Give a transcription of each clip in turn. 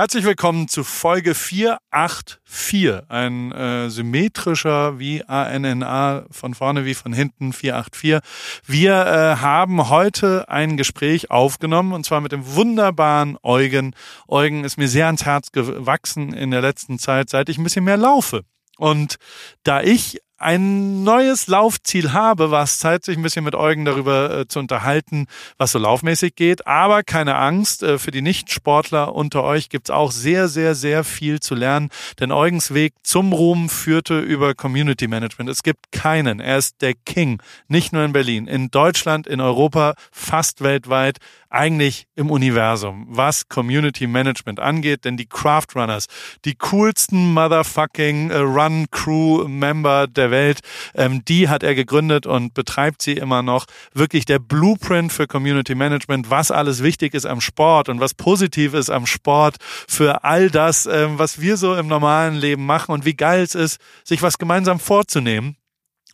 Herzlich willkommen zu Folge 484. Ein äh, symmetrischer wie ANNA von vorne wie von hinten 484. Wir äh, haben heute ein Gespräch aufgenommen und zwar mit dem wunderbaren Eugen. Eugen ist mir sehr ans Herz gewachsen in der letzten Zeit, seit ich ein bisschen mehr laufe. Und da ich ein neues Laufziel habe, war es Zeit, sich ein bisschen mit Eugen darüber äh, zu unterhalten, was so laufmäßig geht. Aber keine Angst, äh, für die Nichtsportler unter euch gibt's auch sehr, sehr, sehr viel zu lernen. Denn Eugens Weg zum Ruhm führte über Community Management. Es gibt keinen. Er ist der King. Nicht nur in Berlin, in Deutschland, in Europa, fast weltweit eigentlich im Universum, was Community Management angeht, denn die Craft Runners, die coolsten motherfucking äh, Run Crew Member der Welt, ähm, die hat er gegründet und betreibt sie immer noch. Wirklich der Blueprint für Community Management, was alles wichtig ist am Sport und was positiv ist am Sport für all das, ähm, was wir so im normalen Leben machen und wie geil es ist, sich was gemeinsam vorzunehmen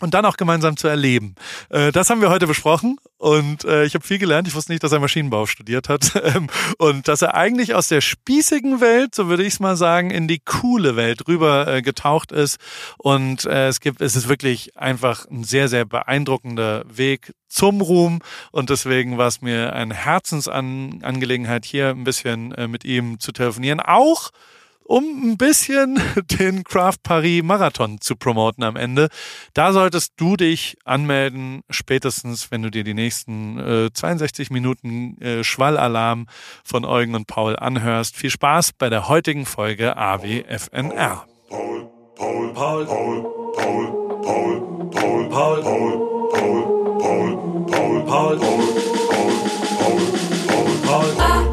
und dann auch gemeinsam zu erleben. Äh, das haben wir heute besprochen und äh, ich habe viel gelernt. Ich wusste nicht, dass er Maschinenbau studiert hat ähm, und dass er eigentlich aus der spießigen Welt, so würde ich es mal sagen, in die coole Welt rüber äh, getaucht ist. Und es gibt, es ist wirklich einfach ein sehr, sehr beeindruckender Weg zum Ruhm und deswegen war es mir eine Herzensangelegenheit, hier ein bisschen mit ihm zu telefonieren. Auch um ein bisschen den Craft Paris Marathon zu promoten am Ende. Da solltest du dich anmelden, spätestens wenn du dir die nächsten äh, 62 Minuten äh, Schwallalarm von Eugen und Paul anhörst. Viel Spaß bei der heutigen Folge AWFNR. Paul, Paul, Paul, Paul, Paul, Paul, Paul, Paul, Paul, Paul, Paul, Paul, Paul, Paul, Paul, Paul, Paul.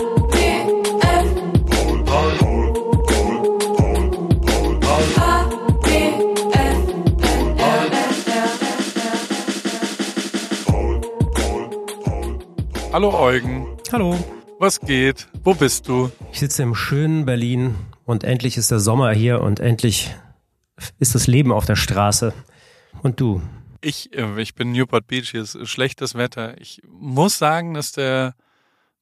Hallo Eugen. Hallo. Was geht? Wo bist du? Ich sitze im schönen Berlin und endlich ist der Sommer hier und endlich ist das Leben auf der Straße. Und du? Ich, äh, ich bin Newport Beach, hier ist schlechtes Wetter. Ich muss sagen, dass der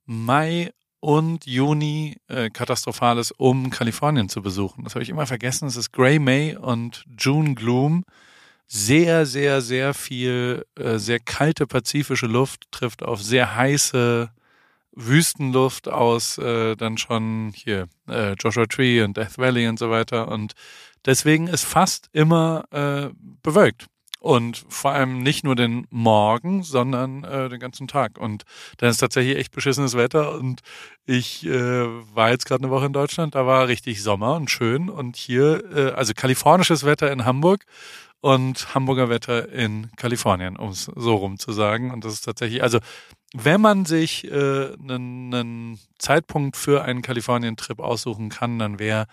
Mai und Juni äh, katastrophal ist, um Kalifornien zu besuchen. Das habe ich immer vergessen. Es ist Grey May und June Gloom sehr, sehr, sehr viel äh, sehr kalte pazifische Luft trifft auf sehr heiße Wüstenluft aus, äh, dann schon hier äh, Joshua Tree und Death Valley und so weiter. Und deswegen ist fast immer äh, bewölkt. Und vor allem nicht nur den Morgen, sondern äh, den ganzen Tag. Und dann ist tatsächlich echt beschissenes Wetter. Und ich äh, war jetzt gerade eine Woche in Deutschland, da war richtig Sommer und schön. Und hier, äh, also kalifornisches Wetter in Hamburg und Hamburger Wetter in Kalifornien, um es so rum zu sagen. Und das ist tatsächlich, also wenn man sich äh, einen, einen Zeitpunkt für einen Kalifornien-Trip aussuchen kann, dann wäre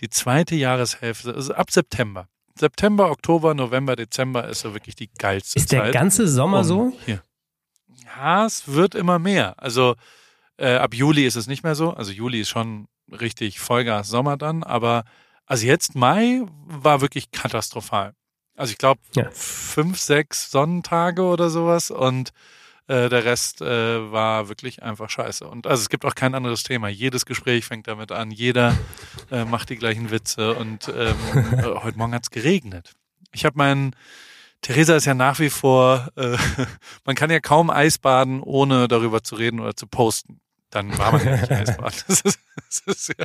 die zweite Jahreshälfte, also ab September. September, Oktober, November, Dezember ist ja wirklich die geilste ist Zeit. Ist der ganze Sommer um, so? Hier. Ja, es wird immer mehr. Also äh, ab Juli ist es nicht mehr so. Also Juli ist schon richtig Vollgas Sommer dann, aber also jetzt Mai war wirklich katastrophal. Also ich glaube ja. fünf, sechs Sonnentage oder sowas und äh, der Rest äh, war wirklich einfach scheiße. Und also es gibt auch kein anderes Thema. Jedes Gespräch fängt damit an, jeder äh, macht die gleichen Witze und ähm, äh, heute Morgen hat's geregnet. Ich habe meinen Theresa ist ja nach wie vor, äh, man kann ja kaum Eisbaden, ohne darüber zu reden oder zu posten dann war man ja nicht Eisbaden. Das ist, das ist ja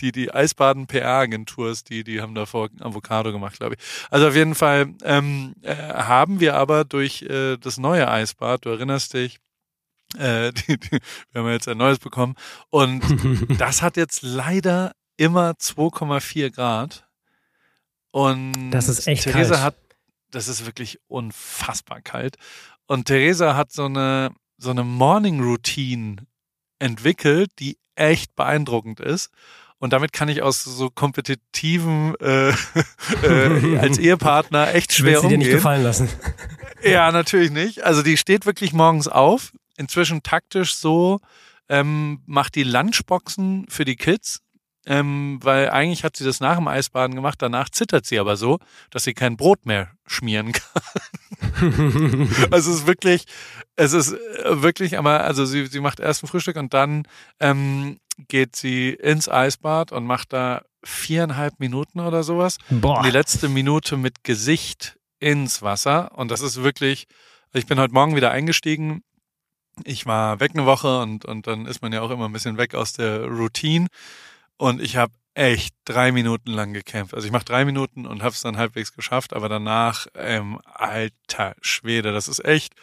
die, die Eisbaden-PR-Agentur, die, die haben davor Avocado gemacht, glaube ich. Also auf jeden Fall ähm, äh, haben wir aber durch äh, das neue Eisbad, du erinnerst dich, äh, die, die, wir haben jetzt ein neues bekommen und das hat jetzt leider immer 2,4 Grad. Und das ist echt Theresa kalt. hat, das ist wirklich unfassbar kalt. Und Theresa hat so eine so eine Morning Routine entwickelt, die echt beeindruckend ist. Und damit kann ich aus so kompetitiven äh, äh, als Ehepartner echt schwer Willst umgehen. dir nicht gefallen lassen? Ja, natürlich nicht. Also die steht wirklich morgens auf. Inzwischen taktisch so, ähm, macht die Lunchboxen für die Kids. Ähm, weil eigentlich hat sie das nach dem Eisbaden gemacht, danach zittert sie aber so, dass sie kein Brot mehr schmieren kann. also es ist wirklich, es ist äh, wirklich, aber also sie, sie macht erst ein Frühstück und dann ähm, geht sie ins Eisbad und macht da viereinhalb Minuten oder sowas. Boah. Die letzte Minute mit Gesicht ins Wasser. Und das ist wirklich, ich bin heute Morgen wieder eingestiegen. Ich war weg eine Woche und, und dann ist man ja auch immer ein bisschen weg aus der Routine. Und ich habe echt drei Minuten lang gekämpft. Also ich mache drei Minuten und habe es dann halbwegs geschafft, aber danach, ähm, alter Schwede, das ist echt,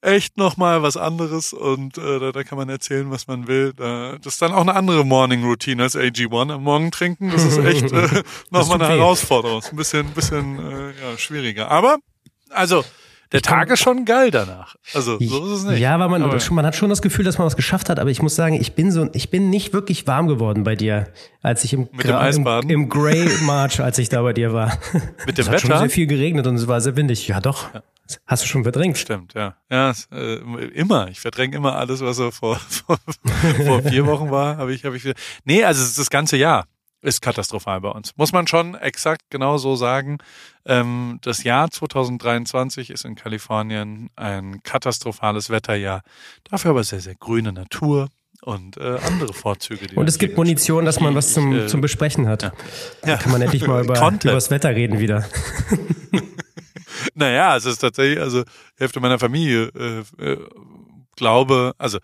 echt nochmal was anderes und äh, da, da kann man erzählen, was man will. Da, das ist dann auch eine andere Morning Routine als AG1 am Morgen trinken. Das ist echt äh, nochmal eine. Herausforderung. Ist Ein bisschen, bisschen äh, ja, schwieriger. Aber, also, der Tag ist schon geil danach. Also, so ist es nicht. Ja, aber man, Aber- man hat schon das Gefühl, dass man was geschafft hat. Aber ich muss sagen, ich bin so, ich bin nicht wirklich warm geworden bei dir, als ich im, Mit dem Gra- Eisbaden? im, im Grey March, als ich da bei dir war. Mit dem es hat schon sehr viel geregnet und es war sehr windig. Ja, doch. Hast du schon verdrängt? Stimmt, ja. Ja, äh, immer. Ich verdränge immer alles, was so vor, vor, vor vier Wochen war. Habe ich, habe ich wieder. Nee, also es ist das ganze Jahr ist katastrophal bei uns. Muss man schon exakt genau so sagen. Ähm, das Jahr 2023 ist in Kalifornien ein katastrophales Wetterjahr. Dafür aber sehr, sehr grüne Natur und äh, andere Vorzüge. Die Und es gibt Munition, dass man was zum, äh, zum Besprechen hat. ja. Da kann man endlich mal über, über das Wetter reden wieder. Naja, es ist tatsächlich, also die Hälfte meiner Familie äh, äh, glaube, also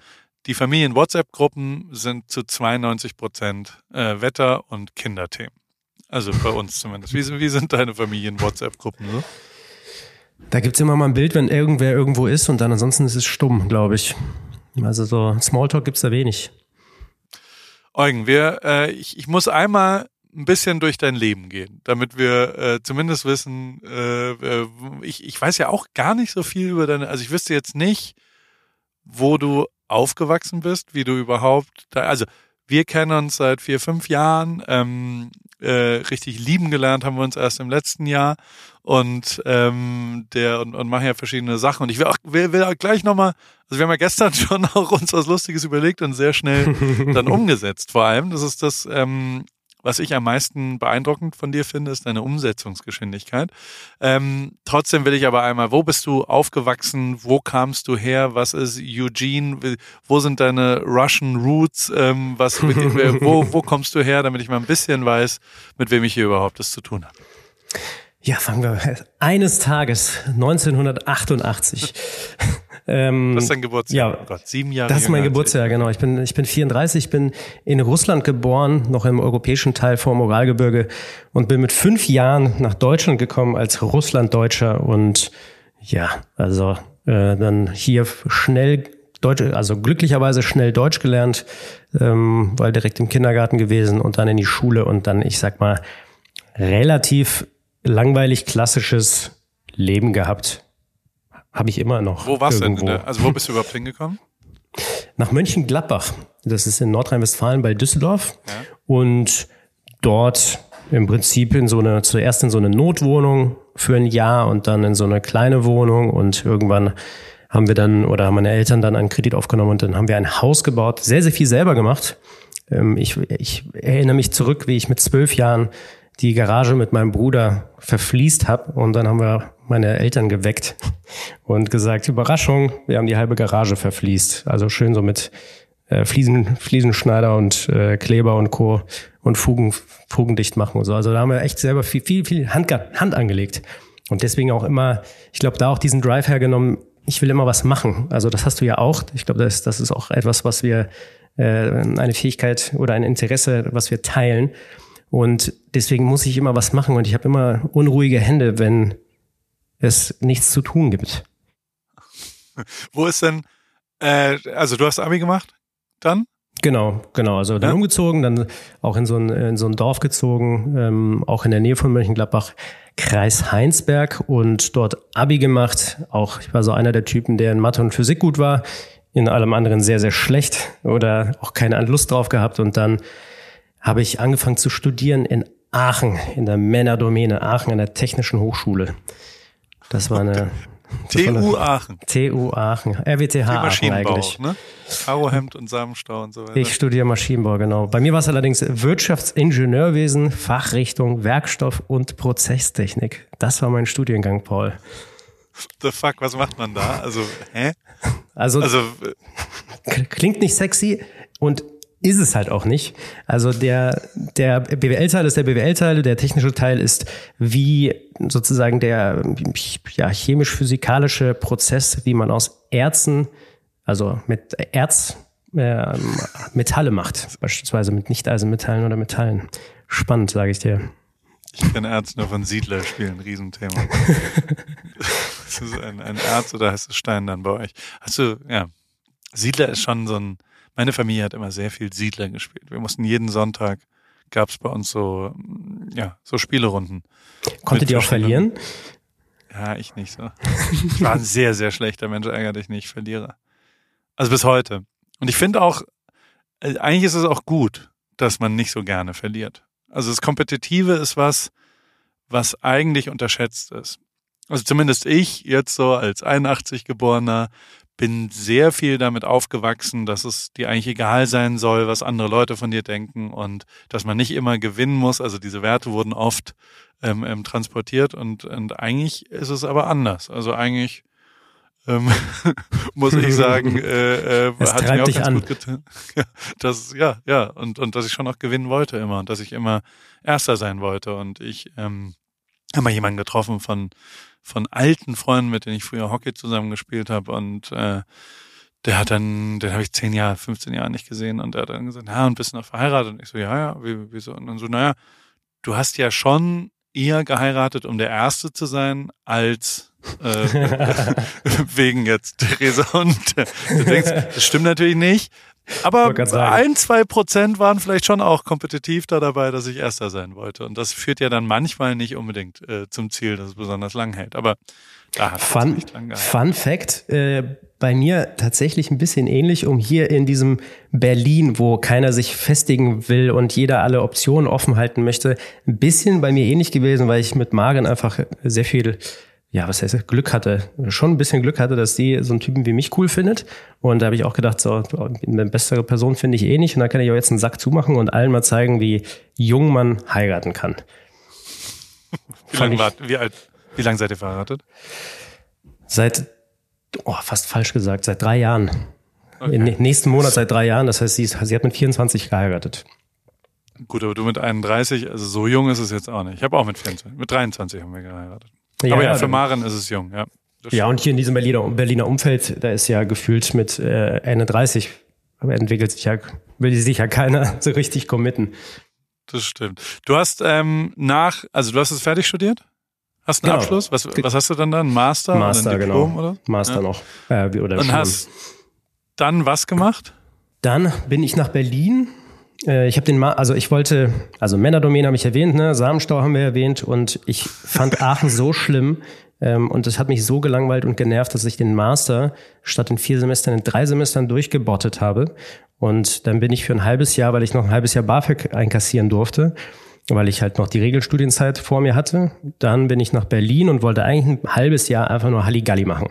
die Familien-WhatsApp-Gruppen sind zu 92 Prozent äh, Wetter- und Kinderthemen. Also bei uns zumindest. Wie, sind- wie sind deine Familien-WhatsApp-Gruppen so? Da gibt's immer mal ein Bild, wenn irgendwer irgendwo ist und dann ansonsten ist es stumm, glaube ich. Also so Smalltalk gibt's da wenig. Eugen, wir, äh, ich, ich muss einmal ein bisschen durch dein Leben gehen, damit wir äh, zumindest wissen, äh, äh, ich, ich weiß ja auch gar nicht so viel über deine, also ich wüsste jetzt nicht, wo du aufgewachsen bist, wie du überhaupt, da, also wir kennen uns seit vier, fünf Jahren, ähm, äh, richtig lieben gelernt haben wir uns erst im letzten Jahr und ähm, der und, und machen ja verschiedene Sachen und ich will auch will, will auch gleich nochmal, also wir haben ja gestern schon auch uns was Lustiges überlegt und sehr schnell dann umgesetzt. Vor allem, das ist das, ähm, was ich am meisten beeindruckend von dir finde, ist deine Umsetzungsgeschwindigkeit. Ähm, trotzdem will ich aber einmal, wo bist du aufgewachsen? Wo kamst du her? Was ist Eugene? Wo sind deine Russian Roots? Ähm, was, mit, wo, wo kommst du her, damit ich mal ein bisschen weiß, mit wem ich hier überhaupt das zu tun habe? Ja, fangen wir. Eines Tages, 1988. ähm, Das ist dein Geburtsjahr. Ja. Oh Gott, sieben Jahre. Das ist mein Geburtsjahr, genau. Ich bin, ich bin 34, ich bin in Russland geboren, noch im europäischen Teil vor dem Uralgebirge und bin mit fünf Jahren nach Deutschland gekommen als Russlanddeutscher und ja, also äh, dann hier schnell Deutsch, also glücklicherweise schnell Deutsch gelernt, ähm, weil direkt im Kindergarten gewesen und dann in die Schule und dann, ich sag mal, relativ langweilig klassisches Leben gehabt. Habe ich immer noch. Wo warst du denn? irgendwo. in der- Also wo bist du überhaupt hingekommen? nach Mönchengladbach. Das ist in Nordrhein-Westfalen bei Düsseldorf. Ja. Und dort im Prinzip in so eine, zuerst in so eine Notwohnung für ein Jahr und dann in so eine kleine Wohnung und irgendwann haben wir dann oder haben meine Eltern dann einen Kredit aufgenommen und dann haben wir ein Haus gebaut, sehr, sehr viel selber gemacht. Ähm, Ich, ich erinnere mich zurück, wie ich mit zwölf Jahren die Garage mit meinem Bruder verfließt habe und dann haben wir meine Eltern geweckt und gesagt, Überraschung, wir haben die halbe Garage verfließt. Also schön so mit äh, Fliesen, Fliesenschneider und äh, Kleber und Co. und Fugen, Fugen dicht machen und so. Also da haben wir echt selber viel, viel, viel Hand, Hand angelegt. Und deswegen auch immer, ich glaube, da auch diesen Drive hergenommen, ich will immer was machen. Also das hast du ja auch. Ich glaube, das, das ist auch etwas, was wir, äh, eine Fähigkeit oder ein Interesse, was wir teilen. Und deswegen muss ich immer was machen und ich habe immer unruhige Hände, wenn es nichts zu tun gibt. Wo ist denn, äh, also du hast Abi gemacht? Dann? Genau, genau. Also dann Ja. umgezogen, dann auch in so ein, in so ein Dorf gezogen, ähm, auch in der Nähe von Mönchengladbach, Kreis Heinsberg und dort Abi gemacht. Auch ich war so einer der Typen, der in Mathe und Physik gut war, in allem anderen sehr, sehr schlecht oder auch keine Lust drauf gehabt. Und dann habe ich angefangen zu studieren in Aachen, in der Männerdomäne Aachen an der Technischen Hochschule. Das war eine das war eine- TU Aachen. TU Aachen, RWTH Die Aachen eigentlich. ne? Karohemd und Samenstau und so weiter. Ich studiere Maschinenbau, genau. Bei mir war es allerdings Wirtschaftsingenieurwesen, Fachrichtung Werkstoff und Prozesstechnik. Das war mein Studiengang, Paul. The fuck, was macht man da? Also, hä? Also, Also, klingt nicht sexy und ist es halt auch nicht. Also der, der BWL-Teil ist der BWL-Teil, der technische Teil ist wie sozusagen der ja, chemisch-physikalische Prozess, wie man aus Erzen, also mit Erz, äh, Metalle macht, beispielsweise mit Nicht-Eisenmetallen oder Metallen. Spannend, sage ich dir. Ich kenne Erz nur von Siedlerspielen, Riesenthema. ist es ein, ein Erz oder heißt es Stein dann bei euch? Hast du, ja, Siedler ist schon so ein, meine Familie hat immer sehr viel Siedler gespielt. Wir mussten jeden Sonntag, gab es bei uns so, ja, so Spielerunden. Konntet ihr auch verlieren? Ja, ich nicht so. Ich war ein sehr, sehr schlechter Mensch, ärgere dich nicht, Verlierer. Also bis heute. Und ich finde auch, äh, eigentlich ist es auch gut, dass man nicht so gerne verliert. Also das Kompetitive ist was, was eigentlich unterschätzt ist. Also zumindest ich jetzt so als 81 geborener bin sehr viel damit aufgewachsen, dass es dir eigentlich egal sein soll, was andere Leute von dir denken und dass man nicht immer gewinnen muss. Also diese Werte wurden oft ähm, ähm, transportiert und, und eigentlich ist es aber anders. Also eigentlich ähm, muss ich sagen, äh, äh, es hat mir auch ganz an. gut getan. Ja, das, ja, ja, und, und dass ich schon auch gewinnen wollte immer und dass ich immer Erster sein wollte und ich ähm, habe mal jemanden getroffen von von alten Freunden, mit denen ich früher Hockey zusammen gespielt habe und äh, der hat dann, den habe ich zehn Jahre, 15 Jahre nicht gesehen und der hat dann gesagt, ja, und bist du noch verheiratet? Und ich so, ja, ja, wie, wieso? Und dann so, naja, du hast ja schon eher geheiratet, um der Erste zu sein, als äh, wegen jetzt Theresa und äh, du denkst, das stimmt natürlich nicht, aber ein, zwei Prozent waren vielleicht schon auch kompetitiv da dabei, dass ich Erster sein wollte. Und das führt ja dann manchmal nicht unbedingt äh, zum Ziel, dass es besonders lang hält. Aber da hat Fun, es nicht lang gehalten. Fun Fact, äh, bei mir tatsächlich ein bisschen ähnlich, um hier in diesem Berlin, wo keiner sich festigen will und jeder alle Optionen offen halten möchte, ein bisschen bei mir ähnlich gewesen, weil ich mit Maren einfach sehr viel ja, was heißt Glück hatte, schon ein bisschen Glück hatte, dass sie so einen Typen wie mich cool findet. Und da habe ich auch gedacht, so, eine bessere Person finde ich eh nicht. Und da kann ich auch jetzt einen Sack zumachen und allen mal zeigen, wie jung man heiraten kann. Wie lange wie alt, wie lange seid ihr verheiratet? Seit, oh, fast falsch gesagt, seit drei Jahren. Okay. Im nächsten Monat seit drei Jahren. Das heißt, sie, ist, sie hat mit 24 geheiratet. Gut, aber du mit 31, also so jung ist es jetzt auch nicht. Ich habe auch mit 24, mit 23 haben wir geheiratet. Ja, Aber ja, für Maren ist es jung, ja. Ja, und hier in diesem Berliner, Berliner Umfeld, da ist ja gefühlt mit äh, Ende 30, aber entwickelt sich ja, will sich ja keiner so richtig committen. Das stimmt. Du hast ähm, nach, also du hast es fertig studiert? Hast einen genau. Abschluss? Was, was hast du dann da? Ein Master? Master, oder ein Diplom, genau. Oder? Master ja. noch. Äh, oder Und hast dann was gemacht? Dann bin ich nach Berlin ich habe den, Ma also ich wollte, also Männerdomäne habe ich erwähnt, ne, Samenstau haben wir erwähnt und ich fand Aachen so schlimm ähm, und das hat mich so gelangweilt und genervt, dass ich den Master statt in vier Semestern in drei Semestern durchgebottet habe und dann bin ich für ein halbes Jahr, weil ich noch ein halbes Jahr BAföG einkassieren durfte, weil ich halt noch die Regelstudienzeit vor mir hatte, dann bin ich nach Berlin und wollte eigentlich ein halbes Jahr einfach nur Halligalli machen.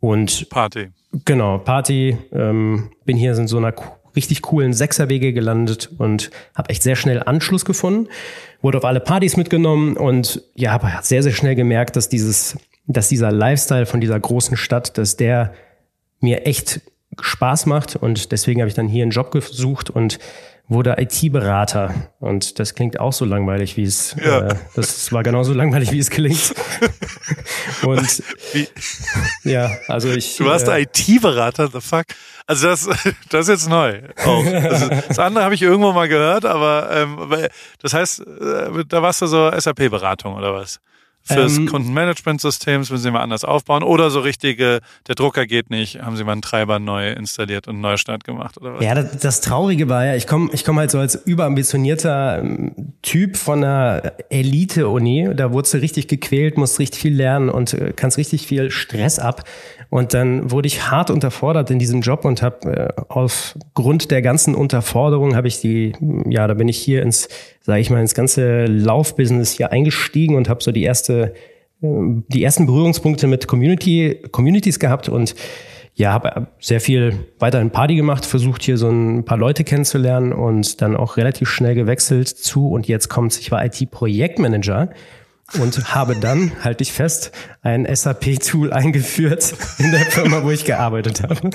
Und Party. Genau, Party. Ähm, bin hier in so einer richtig coolen Sechserwege gelandet und habe echt sehr schnell Anschluss gefunden. Wurde auf alle Partys mitgenommen und ja, habe sehr, sehr schnell gemerkt, dass dieses, dass dieser Lifestyle von dieser großen Stadt, dass der mir echt Spaß macht und deswegen habe ich dann hier einen Job gesucht und wurde IT-Berater und das klingt auch so langweilig, wie es ja. äh, das war genauso langweilig, wie es klingt. und wie? ja, also ich. Du warst äh, IT-Berater, the fuck. Also das, das ist jetzt neu. Auch. Also das andere habe ich irgendwo mal gehört, aber ähm, das heißt, äh, da warst du so SAP-Beratung oder was? Fürs ähm, Kundenmanagementsystem müssen Sie mal anders aufbauen oder so richtige, der Drucker geht nicht, haben Sie mal einen Treiber neu installiert und einen Neustart gemacht oder was? Ja, das, das Traurige war ja, ich komme ich komm halt so als überambitionierter ähm, Typ von einer Elite-Uni, da wurdest du richtig gequält, musst richtig viel lernen und äh, kannst richtig viel Stress ab. Und dann wurde ich hart unterfordert in diesem Job und habe äh, aufgrund der ganzen Unterforderung habe ich die, ja, da bin ich hier ins, sage ich mal, ins ganze Laufbusiness hier eingestiegen und habe so die erste, äh, die ersten Berührungspunkte mit Community, Communities gehabt und ja, habe sehr viel weiterhin Party gemacht, versucht hier so ein paar Leute kennenzulernen und dann auch relativ schnell gewechselt zu und jetzt kommt, ich war IT-Projektmanager und habe dann, halte ich fest, ein SAP-Tool eingeführt in der Firma, wo ich gearbeitet habe.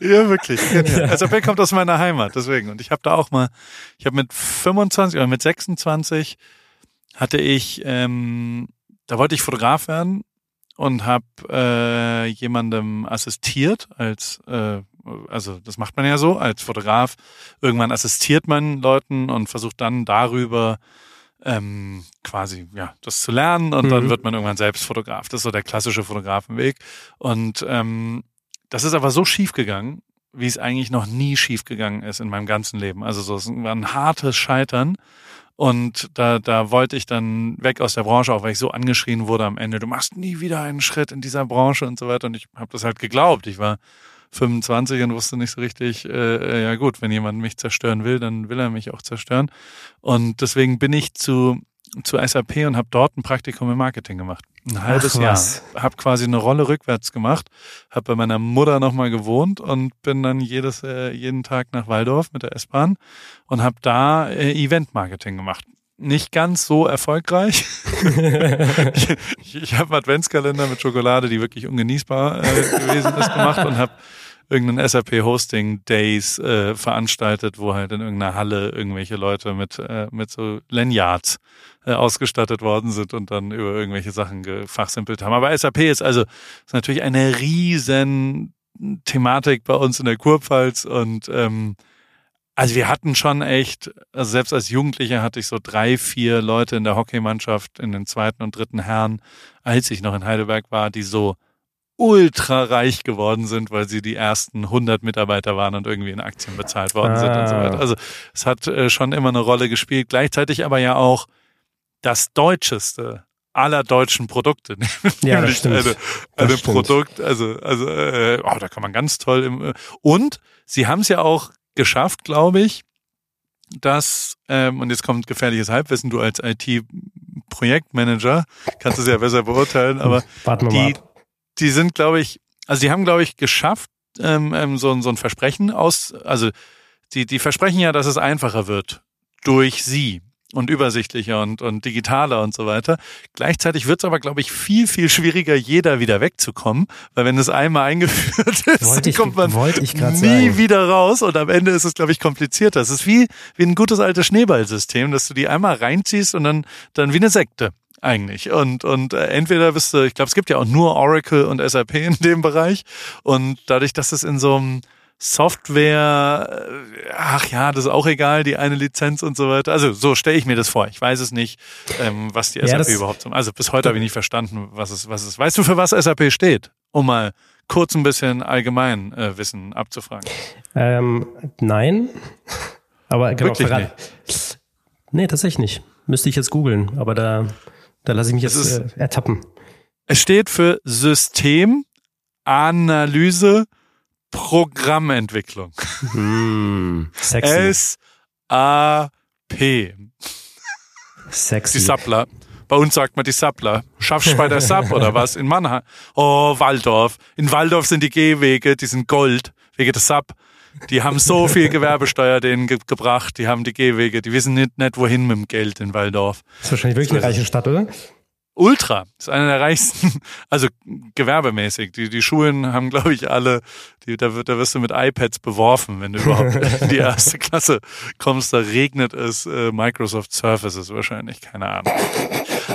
Ja, wirklich. Ja. SAP kommt aus meiner Heimat, deswegen. Und ich habe da auch mal, ich habe mit 25 oder mit 26 hatte ich, ähm, da wollte ich Fotograf werden und habe äh, jemandem assistiert als äh, also das macht man ja so als Fotograf. Irgendwann assistiert man Leuten und versucht dann darüber ähm, quasi ja das zu lernen und mhm. dann wird man irgendwann selbst Fotograf. Das ist so der klassische Fotografenweg. Und ähm, das ist aber so schief gegangen, wie es eigentlich noch nie schief gegangen ist in meinem ganzen Leben. Also so es war ein hartes Scheitern. Und da, da wollte ich dann weg aus der Branche, auch weil ich so angeschrien wurde am Ende, du machst nie wieder einen Schritt in dieser Branche und so weiter. Und ich habe das halt geglaubt. Ich war 25 und wusste nicht so richtig, äh, äh, ja gut, wenn jemand mich zerstören will, dann will er mich auch zerstören. Und deswegen bin ich zu zu SAP und habe dort ein Praktikum im Marketing gemacht. Ein halbes Jahr. Habe quasi eine Rolle rückwärts gemacht, habe bei meiner Mutter nochmal gewohnt und bin dann jedes, äh, jeden Tag nach Waldorf mit der S-Bahn und habe da äh, Event-Marketing gemacht nicht ganz so erfolgreich. ich ich, ich habe einen Adventskalender mit Schokolade, die wirklich ungenießbar äh, gewesen ist, gemacht und habe irgendeinen SAP Hosting Days äh, veranstaltet, wo halt in irgendeiner Halle irgendwelche Leute mit äh, mit so Lanyards äh, ausgestattet worden sind und dann über irgendwelche Sachen gefachsimpelt haben. Aber SAP ist also ist natürlich eine riesen Thematik bei uns in der Kurpfalz und ähm, also wir hatten schon echt, also selbst als Jugendlicher hatte ich so drei, vier Leute in der Hockeymannschaft in den zweiten und dritten Herren, als ich noch in Heidelberg war, die so ultra reich geworden sind, weil sie die ersten 100 Mitarbeiter waren und irgendwie in Aktien bezahlt worden ah. sind und so weiter. Ah. Also es hat äh, schon immer eine Rolle gespielt. Gleichzeitig aber ja auch das deutscheste aller deutschen Produkte. ja, das stimmt. Eine, eine Produkt, also also äh, oh, da kann man ganz toll im äh, und sie haben es ja auch geschafft, glaube ich, dass, ähm, und jetzt kommt gefährliches Halbwissen, du als IT-Projektmanager kannst es ja besser beurteilen, aber die, die sind, glaube ich, also die haben, glaube ich, geschafft, ähm, ähm, so, so ein Versprechen aus, also die, die versprechen ja, dass es einfacher wird durch sie und übersichtlicher und, und digitaler und so weiter. Gleichzeitig wird es aber, glaube ich, viel, viel schwieriger, jeder wieder wegzukommen, weil wenn es einmal eingeführt ist, ich, kommt man nie sagen. wieder raus und am Ende ist es, glaube ich, komplizierter. Es ist wie, wie ein gutes altes Schneeballsystem, dass du die einmal reinziehst und dann, dann wie eine Sekte eigentlich. Und, und äh, entweder bist du, ich glaube, es gibt ja auch nur Oracle und SAP in dem Bereich. Und dadurch, dass es in so einem Software, äh, ach ja, das ist auch egal, die eine Lizenz und so weiter. Also so stelle ich mir das vor. Ich weiß es nicht, ähm, was die SAP ja, überhaupt. Also bis heute habe ich nicht verstanden, was es, was es. Weißt du, für was SAP steht? Um mal kurz ein bisschen allgemein äh, Wissen abzufragen. Ähm, nein, aber genau. Wirklich nicht. Nee, tatsächlich nicht. Müsste ich jetzt googeln, aber da, da lasse ich mich jetzt ist, äh, ertappen. Es steht für Systemanalyse Programmentwicklung. Mm, sexy. S-A-P. Sexy. Die Sappler. Bei uns sagt man die Sappler. Schaffst du bei der Sapp oder was? In Mannheim. Oh, Waldorf. In Waldorf sind die Gehwege, die sind Gold, wegen der Sapp. Die haben so viel Gewerbesteuer denen ge gebracht, die haben die Gehwege, die wissen nicht, nicht wohin mit dem Geld in Waldorf. Das ist wahrscheinlich wirklich eine reiche Stadt, oder? Ultra ist einer der reichsten, also gewerbemäßig. Die, die Schulen haben, glaube ich, alle, die, da, da wirst du mit iPads beworfen, wenn du überhaupt in die erste Klasse kommst. Da regnet es äh, Microsoft Surfaces wahrscheinlich, keine Ahnung.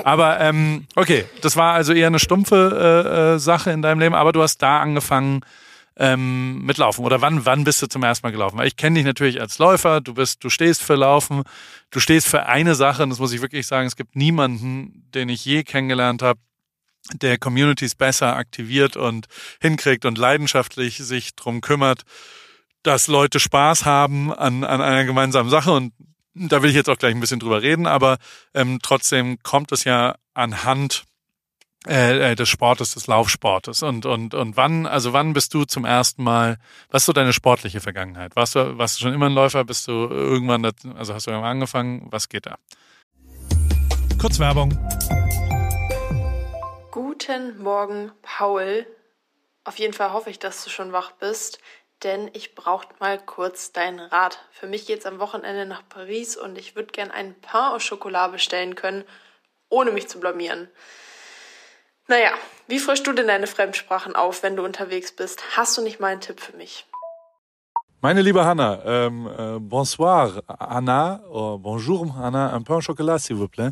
Aber ähm, okay, das war also eher eine stumpfe äh, äh, Sache in deinem Leben, aber du hast da angefangen, ähm, mit Laufen? Oder wann, wann bist du zum ersten Mal gelaufen? Weil ich kenne dich natürlich als Läufer, du bist, du stehst für Laufen, du stehst für eine Sache, und das muss ich wirklich sagen, es gibt niemanden, den ich je kennengelernt habe, der Communities besser aktiviert und hinkriegt und leidenschaftlich sich drum kümmert, dass Leute Spaß haben an, an einer gemeinsamen Sache und da will ich jetzt auch gleich ein bisschen drüber reden, aber ähm, trotzdem kommt es ja anhand äh, äh, des Sportes, des Laufsportes. Und, und, und wann, also wann bist du zum ersten Mal, was ist so deine sportliche Vergangenheit? Warst du, warst du schon immer ein Läufer? Bist du irgendwann, also hast du irgendwann angefangen? Was geht da? Kurz Werbung. Guten Morgen, Paul. Auf jeden Fall hoffe ich, dass du schon wach bist, denn ich brauche mal kurz deinen Rat. Für mich geht's am Wochenende nach Paris und ich würde gern ein Pain au Chocolat bestellen können, ohne mich zu blamieren. Naja, wie frischst du denn deine Fremdsprachen auf, wenn du unterwegs bist? Hast du nicht mal einen Tipp für mich? Meine liebe Hanna, ähm, äh, bonsoir Anna, oh, bonjour Anna, un pain au chocolat s'il vous plaît.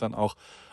dann auch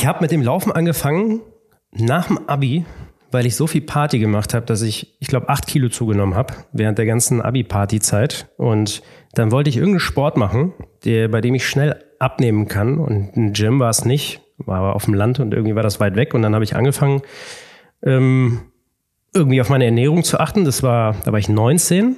Ich habe mit dem Laufen angefangen nach dem Abi, weil ich so viel Party gemacht habe, dass ich, ich glaube, acht Kilo zugenommen habe während der ganzen Abi-Party-Zeit. Und dann wollte ich irgendeinen Sport machen, der, bei dem ich schnell abnehmen kann. Und ein Gym war es nicht, war aber auf dem Land und irgendwie war das weit weg. Und dann habe ich angefangen, ähm, irgendwie auf meine Ernährung zu achten. Das war, da war ich 19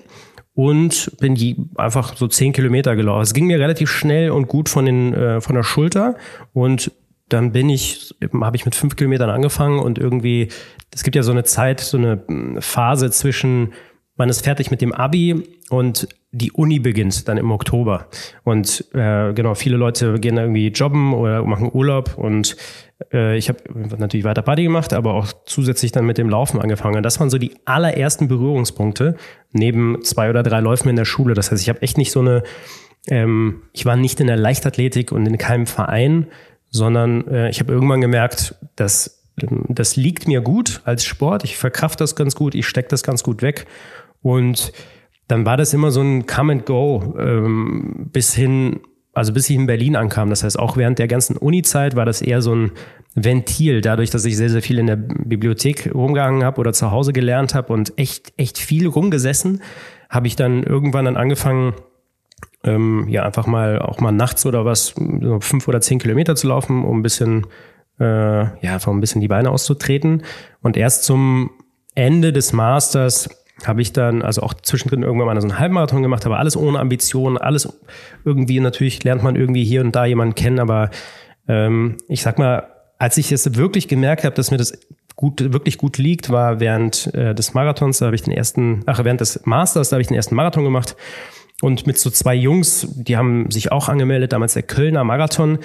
und bin die einfach so zehn Kilometer gelaufen. Es ging mir relativ schnell und gut von den äh, von der Schulter und dann bin ich, habe ich mit fünf Kilometern angefangen und irgendwie, es gibt ja so eine Zeit, so eine hm, Phase zwischen, man ist fertig mit dem Abi und die Uni beginnt dann im Oktober. Und äh, genau, viele Leute gehen irgendwie jobben oder machen Urlaub und äh, ich habe natürlich weiter Party gemacht, aber auch zusätzlich dann mit dem Laufen angefangen. Und das waren so die allerersten Berührungspunkte neben zwei oder drei Läufen in der Schule. Das heißt, ich habe echt nicht so eine, ähm, ich war nicht in der Leichtathletik und in keinem Verein, sondern äh, ich habe irgendwann gemerkt, dass ähm, das liegt mir gut als Sport. Ich verkraft das ganz gut, ich stecke das ganz gut weg. Und dann war das immer so ein Come and Go ähm, bis hin, also bis ich in Berlin ankam. Das heißt, auch während der ganzen Uni-Zeit war das eher so ein Ventil, dadurch, dass ich sehr, sehr viel in der Bibliothek rumgehangen habe oder zu Hause gelernt habe und echt, echt viel rumgesessen, habe ich dann irgendwann dann angefangen, ähm, ja einfach mal auch mal nachts oder was so fünf oder zehn Kilometer zu laufen, um ein bisschen äh, ja einfach ein bisschen die Beine auszutreten. Und erst zum Ende des Masters habe ich dann also auch zwischendrin irgendwann mal so einen Halbmarathon gemacht, aber alles ohne Ambitionen, alles irgendwie natürlich lernt man irgendwie hier und da jemanden kennen, aber Ähm, ich sag mal, als ich es wirklich gemerkt habe, dass mir das gut, wirklich gut liegt, war während äh, des Marathons, da habe ich den ersten, ach, während des Masters, da habe ich den ersten Marathon gemacht. Und mit so zwei Jungs, die haben sich auch angemeldet, damals der Kölner Marathon.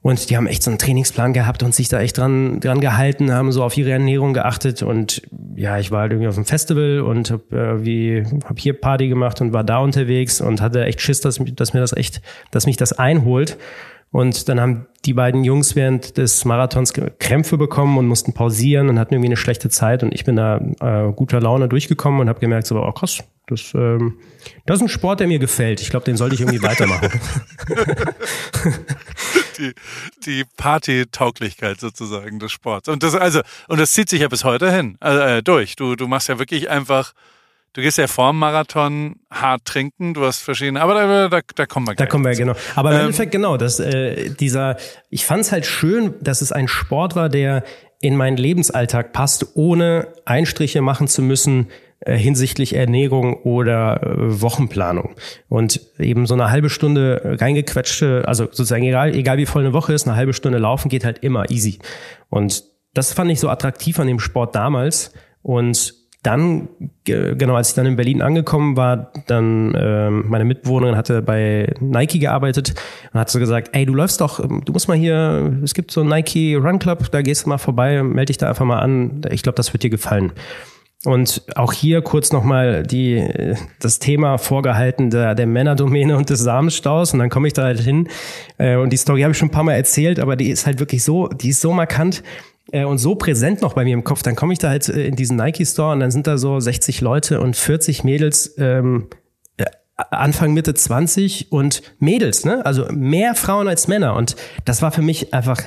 Und die haben echt so einen Trainingsplan gehabt und sich da echt dran, dran gehalten, haben so auf ihre Ernährung geachtet. Und ja, ich war halt irgendwie auf dem Festival und hab, äh, hab hier Party gemacht und war da unterwegs und hatte echt Schiss, dass, dass mir das echt, dass mich das einholt. Und dann haben die beiden Jungs während des Marathons Krämpfe bekommen und mussten pausieren und hatten irgendwie eine schlechte Zeit. Und ich bin da äh, guter Laune durchgekommen und habe gemerkt, so, oh krass, das, ähm, das ist ein Sport, der mir gefällt. Ich glaube, den sollte ich irgendwie weitermachen. die, die Partytauglichkeit sozusagen des Sports. Und das, also, und das zieht sich ja bis heute hin, äh, durch. Du, du machst ja wirklich einfach, du gehst ja vorm Marathon hart trinken, du hast verschiedene, aber da, da, da kommen wir gleich. Da kommen wir, genau. Aber im ähm, Endeffekt, genau, dass äh, dieser, ich fand es halt schön, dass es ein Sport war, der in meinen Lebensalltag passt, ohne Einstriche machen zu müssen, äh, hinsichtlich Ernährung oder äh, Wochenplanung. Und eben so eine halbe Stunde reingequetschte, also sozusagen egal, egal wie voll eine Woche ist, eine halbe Stunde laufen geht halt immer easy. Und das fand ich so attraktiv an dem Sport damals. Und dann, genau, als ich dann in Berlin angekommen war, dann äh, meine Mitbewohnerin hatte bei Nike gearbeitet und hat so gesagt, ey, du läufst doch, du musst mal hier, es gibt so einen Nike Run Club, da gehst du mal vorbei, melde dich da einfach mal an. Ich glaube, das wird dir gefallen. Und auch hier kurz nochmal die, das Thema vorgehalten der, der Männerdomäne und des Samenstaus. Und dann komme ich da halt hin. Äh, und die Story habe ich schon ein paar Mal erzählt, aber die ist halt wirklich so, die ist so markant und so präsent noch bei mir im Kopf. Dann komme ich da halt äh, in diesen Nike-Store und dann sind da so 60 Leute und 40 Mädels, ähm, Anfang Mitte 20 und Mädels, ne? Also mehr Frauen als Männer. Und das war für mich einfach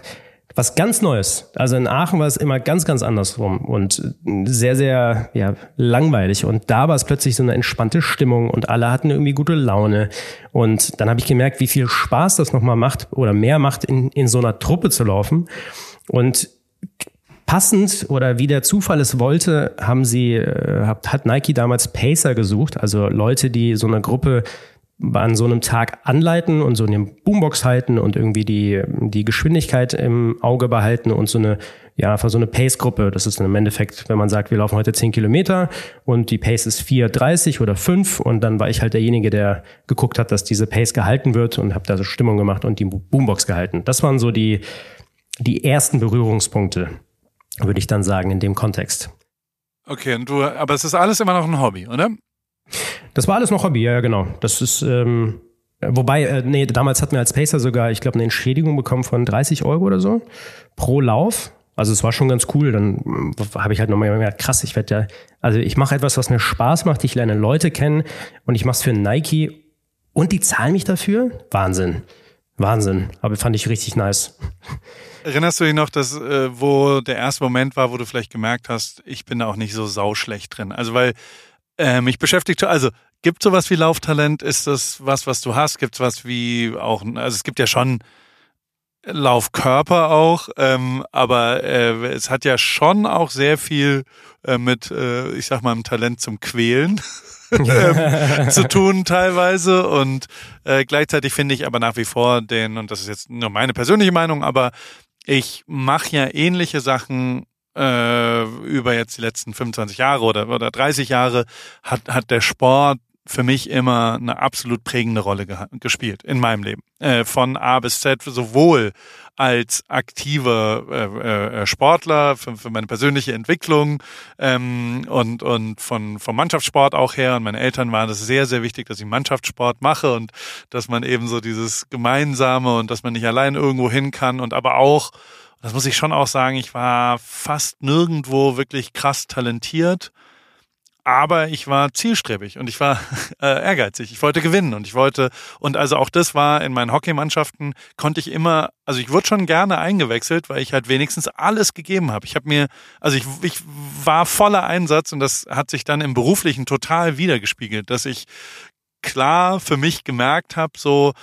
was ganz Neues. Also in Aachen war es immer ganz, ganz andersrum und sehr, sehr ja, langweilig. Und da war es plötzlich so eine entspannte Stimmung und alle hatten irgendwie gute Laune. Und dann habe ich gemerkt, wie viel Spaß das nochmal macht oder mehr macht, in, in so einer Truppe zu laufen. Und passend oder wie der Zufall es wollte, haben sie, äh, hat, hat Nike damals Pacer gesucht, also Leute, die so eine Gruppe an so einem Tag anleiten und so in dem Boombox halten und irgendwie die, die Geschwindigkeit im Auge behalten und so eine, ja, einfach so eine Pace-Gruppe. Das ist im Endeffekt, wenn man sagt, wir laufen heute 10 Kilometer und die Pace ist 4,30 oder 5 und dann war ich halt derjenige, der geguckt hat, dass diese Pace gehalten wird und habe da so Stimmung gemacht und die Boombox gehalten. Das waren so die, die ersten Berührungspunkte, würde ich dann sagen, in dem Kontext. Okay, und du, aber es ist alles immer noch ein Hobby, oder? Das war alles noch Hobby, ja, genau. Das ist, ähm, wobei, äh, nee, damals hatten wir als Pacer sogar, ich glaube, eine Entschädigung bekommen von 30 Euro oder so pro Lauf. Also es war schon ganz cool. Dann äh, habe ich halt nochmal gemerkt, krass, ich werde ja, also ich mache etwas, was mir Spaß macht, ich lerne Leute kennen und ich mache es für Nike und die zahlen mich dafür. Wahnsinn. Wahnsinn. Aber fand ich richtig nice. Erinnerst du dich noch, dass, äh, wo der erste Moment war, wo du vielleicht gemerkt hast, ich bin da auch nicht so sauschlecht drin? Also weil äh, mich beschäftigt, also gibt sowas wie Lauftalent? Ist das was, was du hast? Gibt es was wie auch, also es gibt ja schon Laufkörper auch, ähm, aber äh, es hat ja schon auch sehr viel äh, mit, äh, ich sag mal, im Talent zum Quälen ähm, zu tun teilweise und äh, gleichzeitig finde ich aber nach wie vor den, und das ist jetzt nur meine persönliche Meinung, aber ich mache ja ähnliche Sachen äh, über jetzt die letzten 25 Jahre oder, oder 30 Jahre hat, hat der Sport für mich immer eine absolut prägende Rolle ge gespielt in meinem Leben. Äh, von A bis Z, sowohl als aktiver äh, äh, Sportler für, für meine persönliche Entwicklung ähm, und, und von, vom Mannschaftssport auch her. Und meine Eltern waren es sehr, sehr wichtig, dass ich Mannschaftssport mache und dass man eben so dieses Gemeinsame und dass man nicht allein irgendwo hin kann und aber auch das muss ich schon auch sagen, ich war fast nirgendwo wirklich krass talentiert, aber ich war zielstrebig und ich war äh, ehrgeizig. Ich wollte gewinnen und ich wollte, und also auch das war in meinen Hockeymannschaften, konnte ich immer, also ich wurde schon gerne eingewechselt, weil ich halt wenigstens alles gegeben habe. Ich habe mir, also ich, ich war voller Einsatz und das hat sich dann im beruflichen total wiedergespiegelt, dass ich klar für mich gemerkt habe, so,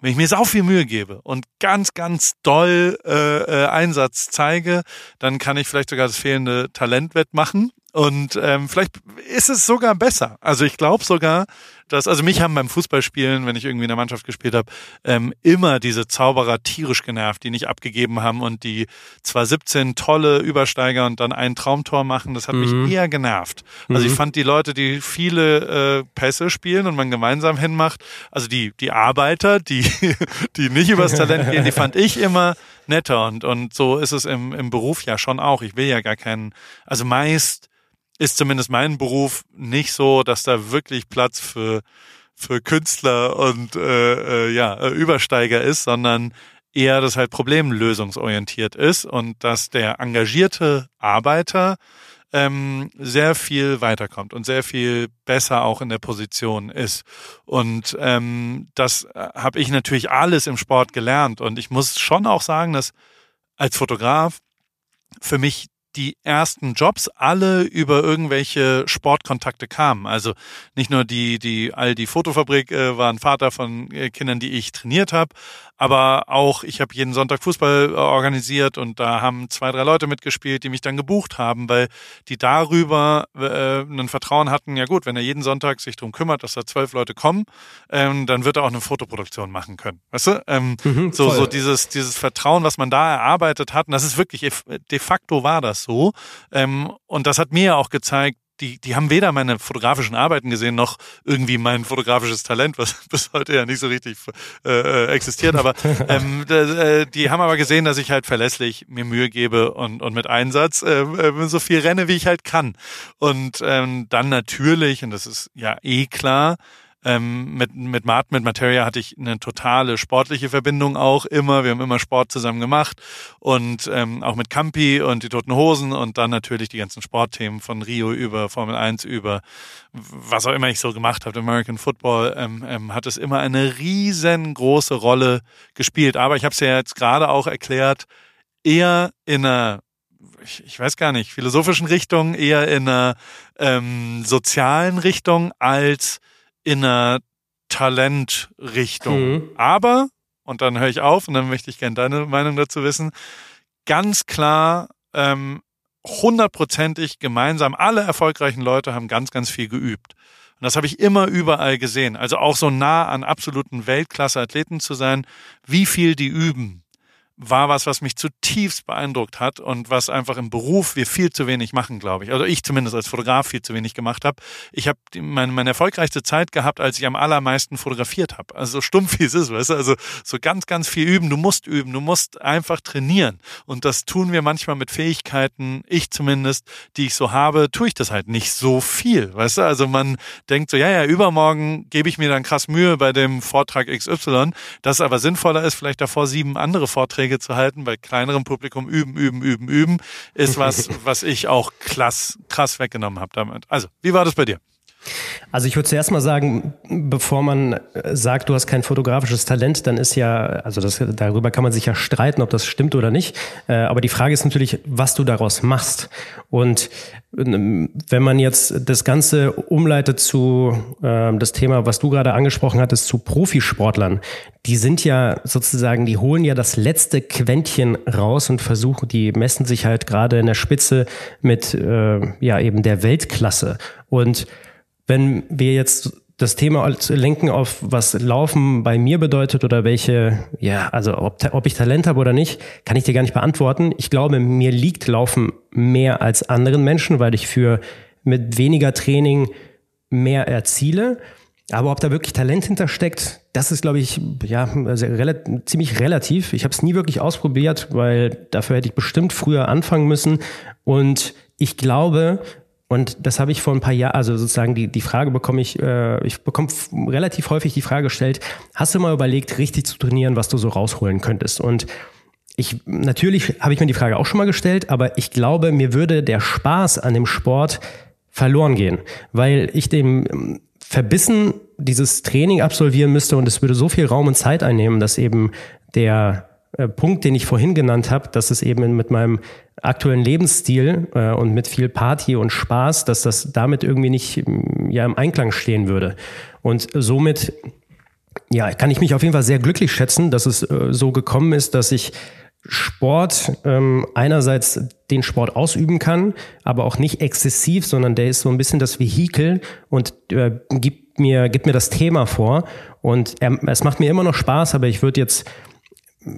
wenn ich mir sau viel Mühe gebe und ganz, ganz doll äh, äh, Einsatz zeige, dann kann ich vielleicht sogar das fehlende Talent wettmachen. Und ähm, vielleicht ist es sogar besser. Also ich glaube sogar, das, also mich haben beim Fußballspielen, wenn ich irgendwie in der Mannschaft gespielt habe, ähm, immer diese Zauberer tierisch genervt, die nicht abgegeben haben und die zwar 17 tolle Übersteiger und dann ein Traumtor machen, das hat mhm. mich eher genervt. Also ich mhm. fand die Leute, die viele äh, Pässe spielen und man gemeinsam hinmacht, also die, die Arbeiter, die, die nicht übers Talent gehen, die fand ich immer netter und, und so ist es im, im Beruf ja schon auch. Ich will ja gar keinen, also meist ist zumindest mein Beruf nicht so, dass da wirklich Platz für für Künstler und äh, äh, ja äh, Übersteiger ist, sondern eher das halt problemlösungsorientiert ist und dass der engagierte Arbeiter ähm, sehr viel weiterkommt und sehr viel besser auch in der Position ist. Und ähm, das äh, habe ich natürlich alles im Sport gelernt. Und ich muss schon auch sagen, dass als Fotograf für mich die ersten Jobs alle über irgendwelche Sportkontakte kamen. Also nicht nur die, die all die Fotofabrik äh, waren Vater von äh, Kindern, die ich trainiert habe, aber auch ich habe jeden Sonntag Fußball äh, organisiert und da haben zwei, drei Leute mitgespielt, die mich dann gebucht haben, weil die darüber äh, ein Vertrauen hatten, ja gut, wenn er jeden Sonntag sich darum kümmert, dass da zwölf Leute kommen, ähm, dann wird er auch eine Fotoproduktion machen können. Weißt du? Ähm, mhm, so, so dieses, dieses Vertrauen, was man da erarbeitet hat, und das ist wirklich, de facto war das so. Ähm, und das hat mir auch gezeigt, die, die haben weder meine fotografischen Arbeiten gesehen, noch irgendwie mein fotografisches Talent, was bis heute ja nicht so richtig äh, existiert. Aber ähm, äh, die haben aber gesehen, dass ich halt verlässlich mir Mühe gebe und, und mit Einsatz äh, äh, so viel renne, wie ich halt kann. Und ähm, dann natürlich, und das ist ja eh klar, ähm, mit, mit Martin, mit Materia hatte ich eine totale sportliche Verbindung auch immer. Wir haben immer Sport zusammen gemacht und ähm, auch mit Campi und die Toten Hosen und dann natürlich die ganzen Sportthemen von Rio über Formel 1 über was auch immer ich so gemacht habe, American Football, ähm, ähm, hat es immer eine riesengroße Rolle gespielt. Aber ich habe es ja jetzt gerade auch erklärt, eher in einer ich, ich weiß gar nicht, philosophischen Richtung, eher in einer ähm, sozialen Richtung als in einer Talentrichtung. Mhm. Aber, und dann höre ich auf und dann möchte ich gerne deine Meinung dazu wissen, ganz klar, ähm, hundertprozentig gemeinsam, alle erfolgreichen Leute haben ganz, ganz viel geübt. Und das habe ich immer überall gesehen. Also auch so nah an absoluten Weltklasse-Athleten zu sein, wie viel die üben, war was, was mich zutiefst beeindruckt hat und was einfach im Beruf wir viel zu wenig machen, glaube ich. Also ich zumindest als Fotograf viel zu wenig gemacht habe. Ich habe meine, meine erfolgreichste Zeit gehabt, als ich am allermeisten fotografiert habe. Also so stumpf wie es ist, weißt du? Also so ganz, ganz viel üben. Du musst üben, du musst einfach trainieren. Und das tun wir manchmal mit Fähigkeiten, ich zumindest, die ich so habe, tue ich das halt nicht so viel, weißt du? Also man denkt so, ja, ja, übermorgen gebe ich mir dann krass Mühe bei dem Vortrag XY. Das aber sinnvoller ist, vielleicht davor sieben andere Vorträge Vorträge zu halten, bei kleinerem Publikum üben, üben, üben, üben, ist was, was ich auch krass, krass weggenommen habe damit. Also, wie war das bei dir? Also ich würde zuerst mal sagen, bevor man äh, sagt, du hast kein fotografisches Talent, dann ist ja, also das, darüber kann man sich ja streiten, ob das stimmt oder nicht. Äh, aber die Frage ist natürlich, was du daraus machst. Und ähm, wenn man jetzt das Ganze umleitet zu äh, das Thema, was du gerade angesprochen hattest, zu Profisportlern, die sind ja sozusagen, die holen ja das letzte Quäntchen raus und versuchen, die messen sich halt gerade in der Spitze mit äh, ja eben der Weltklasse. Und wenn wir jetzt das Thema lenken auf, was Laufen bei mir bedeutet oder welche, ja, also ob, ob ich Talent habe oder nicht, kann ich dir gar nicht beantworten. Ich glaube, mir liegt Laufen mehr als anderen Menschen, weil ich für mit weniger Training mehr erziele. Aber ob da wirklich Talent hintersteckt, das ist, glaube ich, ja, relativ, ziemlich relativ. Ich habe es nie wirklich ausprobiert, weil dafür hätte ich bestimmt früher anfangen müssen. Und ich glaube, und das habe ich vor ein paar Jahren, also sozusagen die, die Frage bekomme ich, äh, ich bekomme relativ häufig die Frage gestellt, hast du mal überlegt, richtig zu trainieren, was du so rausholen könntest? Und ich, natürlich habe ich mir die Frage auch schon mal gestellt, aber ich glaube, mir würde der Spaß an dem Sport verloren gehen, weil ich dem ähm, verbissen dieses Training absolvieren müsste und es würde so viel Raum und Zeit einnehmen, dass eben der Punkt, den ich vorhin genannt habe, dass es eben mit meinem aktuellen Lebensstil äh, und mit viel Party und Spaß, dass das damit irgendwie nicht mm, ja im Einklang stehen würde. Und somit ja, kann ich mich auf jeden Fall sehr glücklich schätzen, dass es äh, so gekommen ist, dass ich Sport ähm, einerseits den Sport ausüben kann, aber auch nicht exzessiv, sondern der ist so ein bisschen das Vehikel und äh, gibt mir gibt mir das Thema vor und er, es macht mir immer noch Spaß, aber ich würde jetzt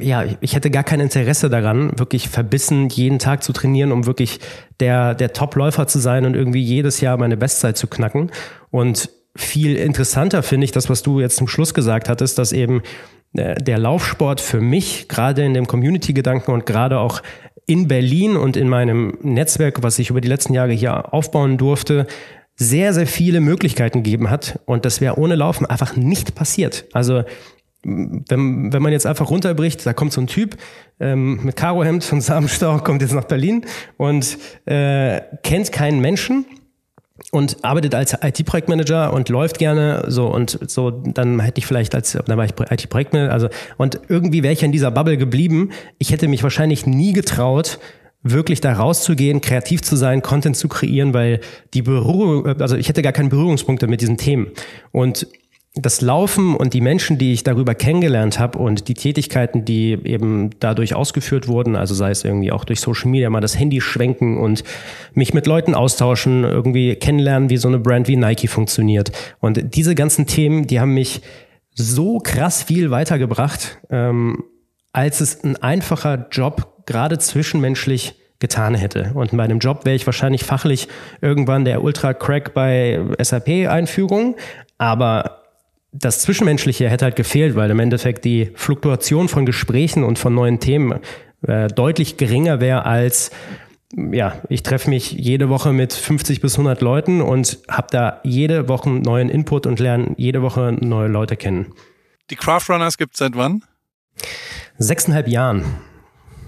ja, ich hätte gar kein Interesse daran, wirklich verbissen jeden Tag zu trainieren, um wirklich der, der Top-Läufer zu sein und irgendwie jedes Jahr meine Bestzeit zu knacken. Und viel interessanter finde ich das, was du jetzt zum Schluss gesagt hattest, dass eben äh, der Laufsport für mich, gerade in dem Community-Gedanken und gerade auch in Berlin und in meinem Netzwerk, was ich über die letzten Jahre hier aufbauen durfte, sehr, sehr viele Möglichkeiten gegeben hat. Und das wäre ohne Laufen einfach nicht passiert. Also wenn, wenn man jetzt einfach runterbricht, da kommt so ein Typ ähm, mit Karohemd von Samenstau, kommt jetzt nach Berlin und äh, kennt keinen Menschen und arbeitet als IT-Projektmanager und läuft gerne so und so, dann hätte ich vielleicht als, dann war ich IT-Projektmanager, also und irgendwie wäre ich in dieser Bubble geblieben. Ich hätte mich wahrscheinlich nie getraut, wirklich da rauszugehen, kreativ zu sein, Content zu kreieren, weil die Berührung, also ich hätte gar keine Berührungspunkte mit diesen Themen. Und das Laufen und die Menschen, die ich darüber kennengelernt habe und die Tätigkeiten, die eben dadurch ausgeführt wurden, also sei es irgendwie auch durch Social Media mal das Handy schwenken und mich mit Leuten austauschen, irgendwie kennenlernen, wie so eine Brand wie Nike funktioniert. Und diese ganzen Themen, die haben mich so krass viel weitergebracht, ähm, als es ein einfacher Job gerade zwischenmenschlich getan hätte. Und bei einem Job wäre ich wahrscheinlich fachlich irgendwann der Ultra-Crack bei SAP-Einführung, aber das Zwischenmenschliche hätte halt gefehlt, weil im Endeffekt die Fluktuation von Gesprächen und von neuen Themen äh, deutlich geringer wäre als ja, ich treffe mich jede Woche mit 50 bis 100 Leuten und habe da jede Woche neuen Input und lerne jede Woche neue Leute kennen. Die Craft Runners gibt es seit wann? Sechseinhalb Jahren.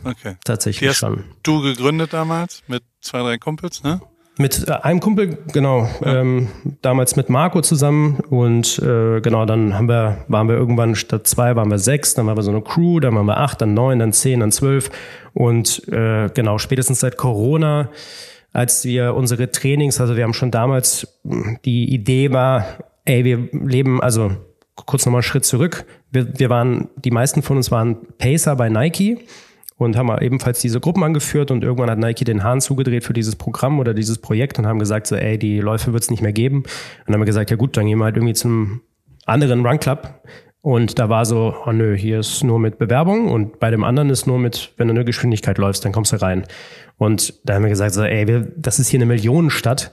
Okay. Tatsächlich Die hast schon. du gegründet damals mit zwei, drei Kumpels, ne? Mit äh, einem Kumpel, genau, Ja. ähm, damals mit Marco zusammen und äh, genau, dann haben wir, waren wir irgendwann statt zwei, waren wir sechs, dann waren wir so eine Crew, dann waren wir acht, dann neun, dann zehn, dann zwölf und äh, genau, spätestens seit Corona, als wir unsere Trainings, also wir haben schon damals, mh, die Idee war, ey, wir leben, also kurz nochmal einen Schritt zurück, wir, wir waren, die meisten von uns waren Pacer bei Nike und haben ebenfalls diese Gruppen angeführt und irgendwann hat Nike den Hahn zugedreht für dieses Programm oder dieses Projekt und haben gesagt so, ey, die Läufe wird es nicht mehr geben. Und haben wir gesagt, ja gut, dann gehen wir halt irgendwie zum anderen Run Club. Und da war so, oh nö, hier ist nur mit Bewerbung und bei dem anderen ist nur mit, wenn du eine Geschwindigkeit läufst, dann kommst du rein. Und da haben wir gesagt so, ey, wir, das ist hier eine Millionenstadt.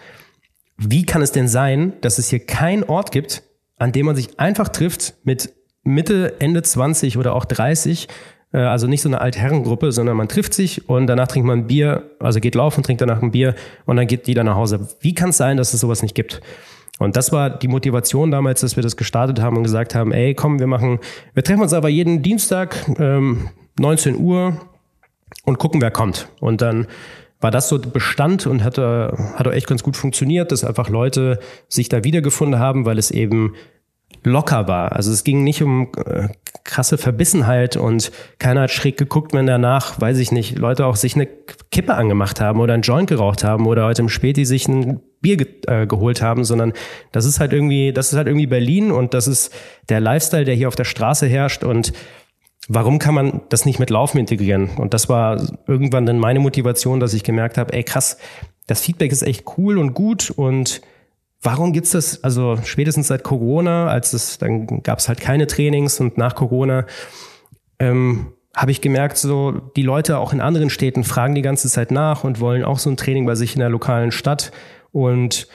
Wie kann es denn sein, dass es hier keinen Ort gibt, an dem man sich einfach trifft mit Mitte, Ende 20 oder auch 30 äh, also nicht so eine Altherrengruppe, sondern man trifft sich und danach trinkt man ein Bier, also geht laufen, trinkt danach ein Bier und dann geht jeder nach Hause. Wie kann es sein, dass es sowas nicht gibt? Und das war die Motivation damals, dass wir das gestartet haben und gesagt haben, ey, komm, wir machen, wir treffen uns aber jeden Dienstag, ähm, 19 Uhr und gucken, wer kommt. Und dann war das so Bestand und hat, äh, hat auch echt ganz gut funktioniert, dass einfach Leute sich da wiedergefunden haben, weil es eben locker war. Also es ging nicht um äh, krasse Verbissenheit und keiner hat schräg geguckt, wenn danach, weiß ich nicht, Leute auch sich eine Kippe angemacht haben oder einen Joint geraucht haben oder heute im Späti sich ein Bier ge äh, geholt haben, sondern das ist halt irgendwie, das ist halt irgendwie Berlin und das ist der Lifestyle, der hier auf der Straße herrscht und warum kann man das nicht mit Laufen integrieren? Und das war irgendwann dann meine Motivation, dass ich gemerkt habe, ey krass, das Feedback ist echt cool und gut und Warum gibt's das? Also spätestens seit Corona, als es dann gab es halt keine Trainings und nach Corona ähm, habe ich gemerkt, so die Leute auch in anderen Städten fragen die ganze Zeit nach und wollen auch so ein Training bei sich in der lokalen Stadt. Und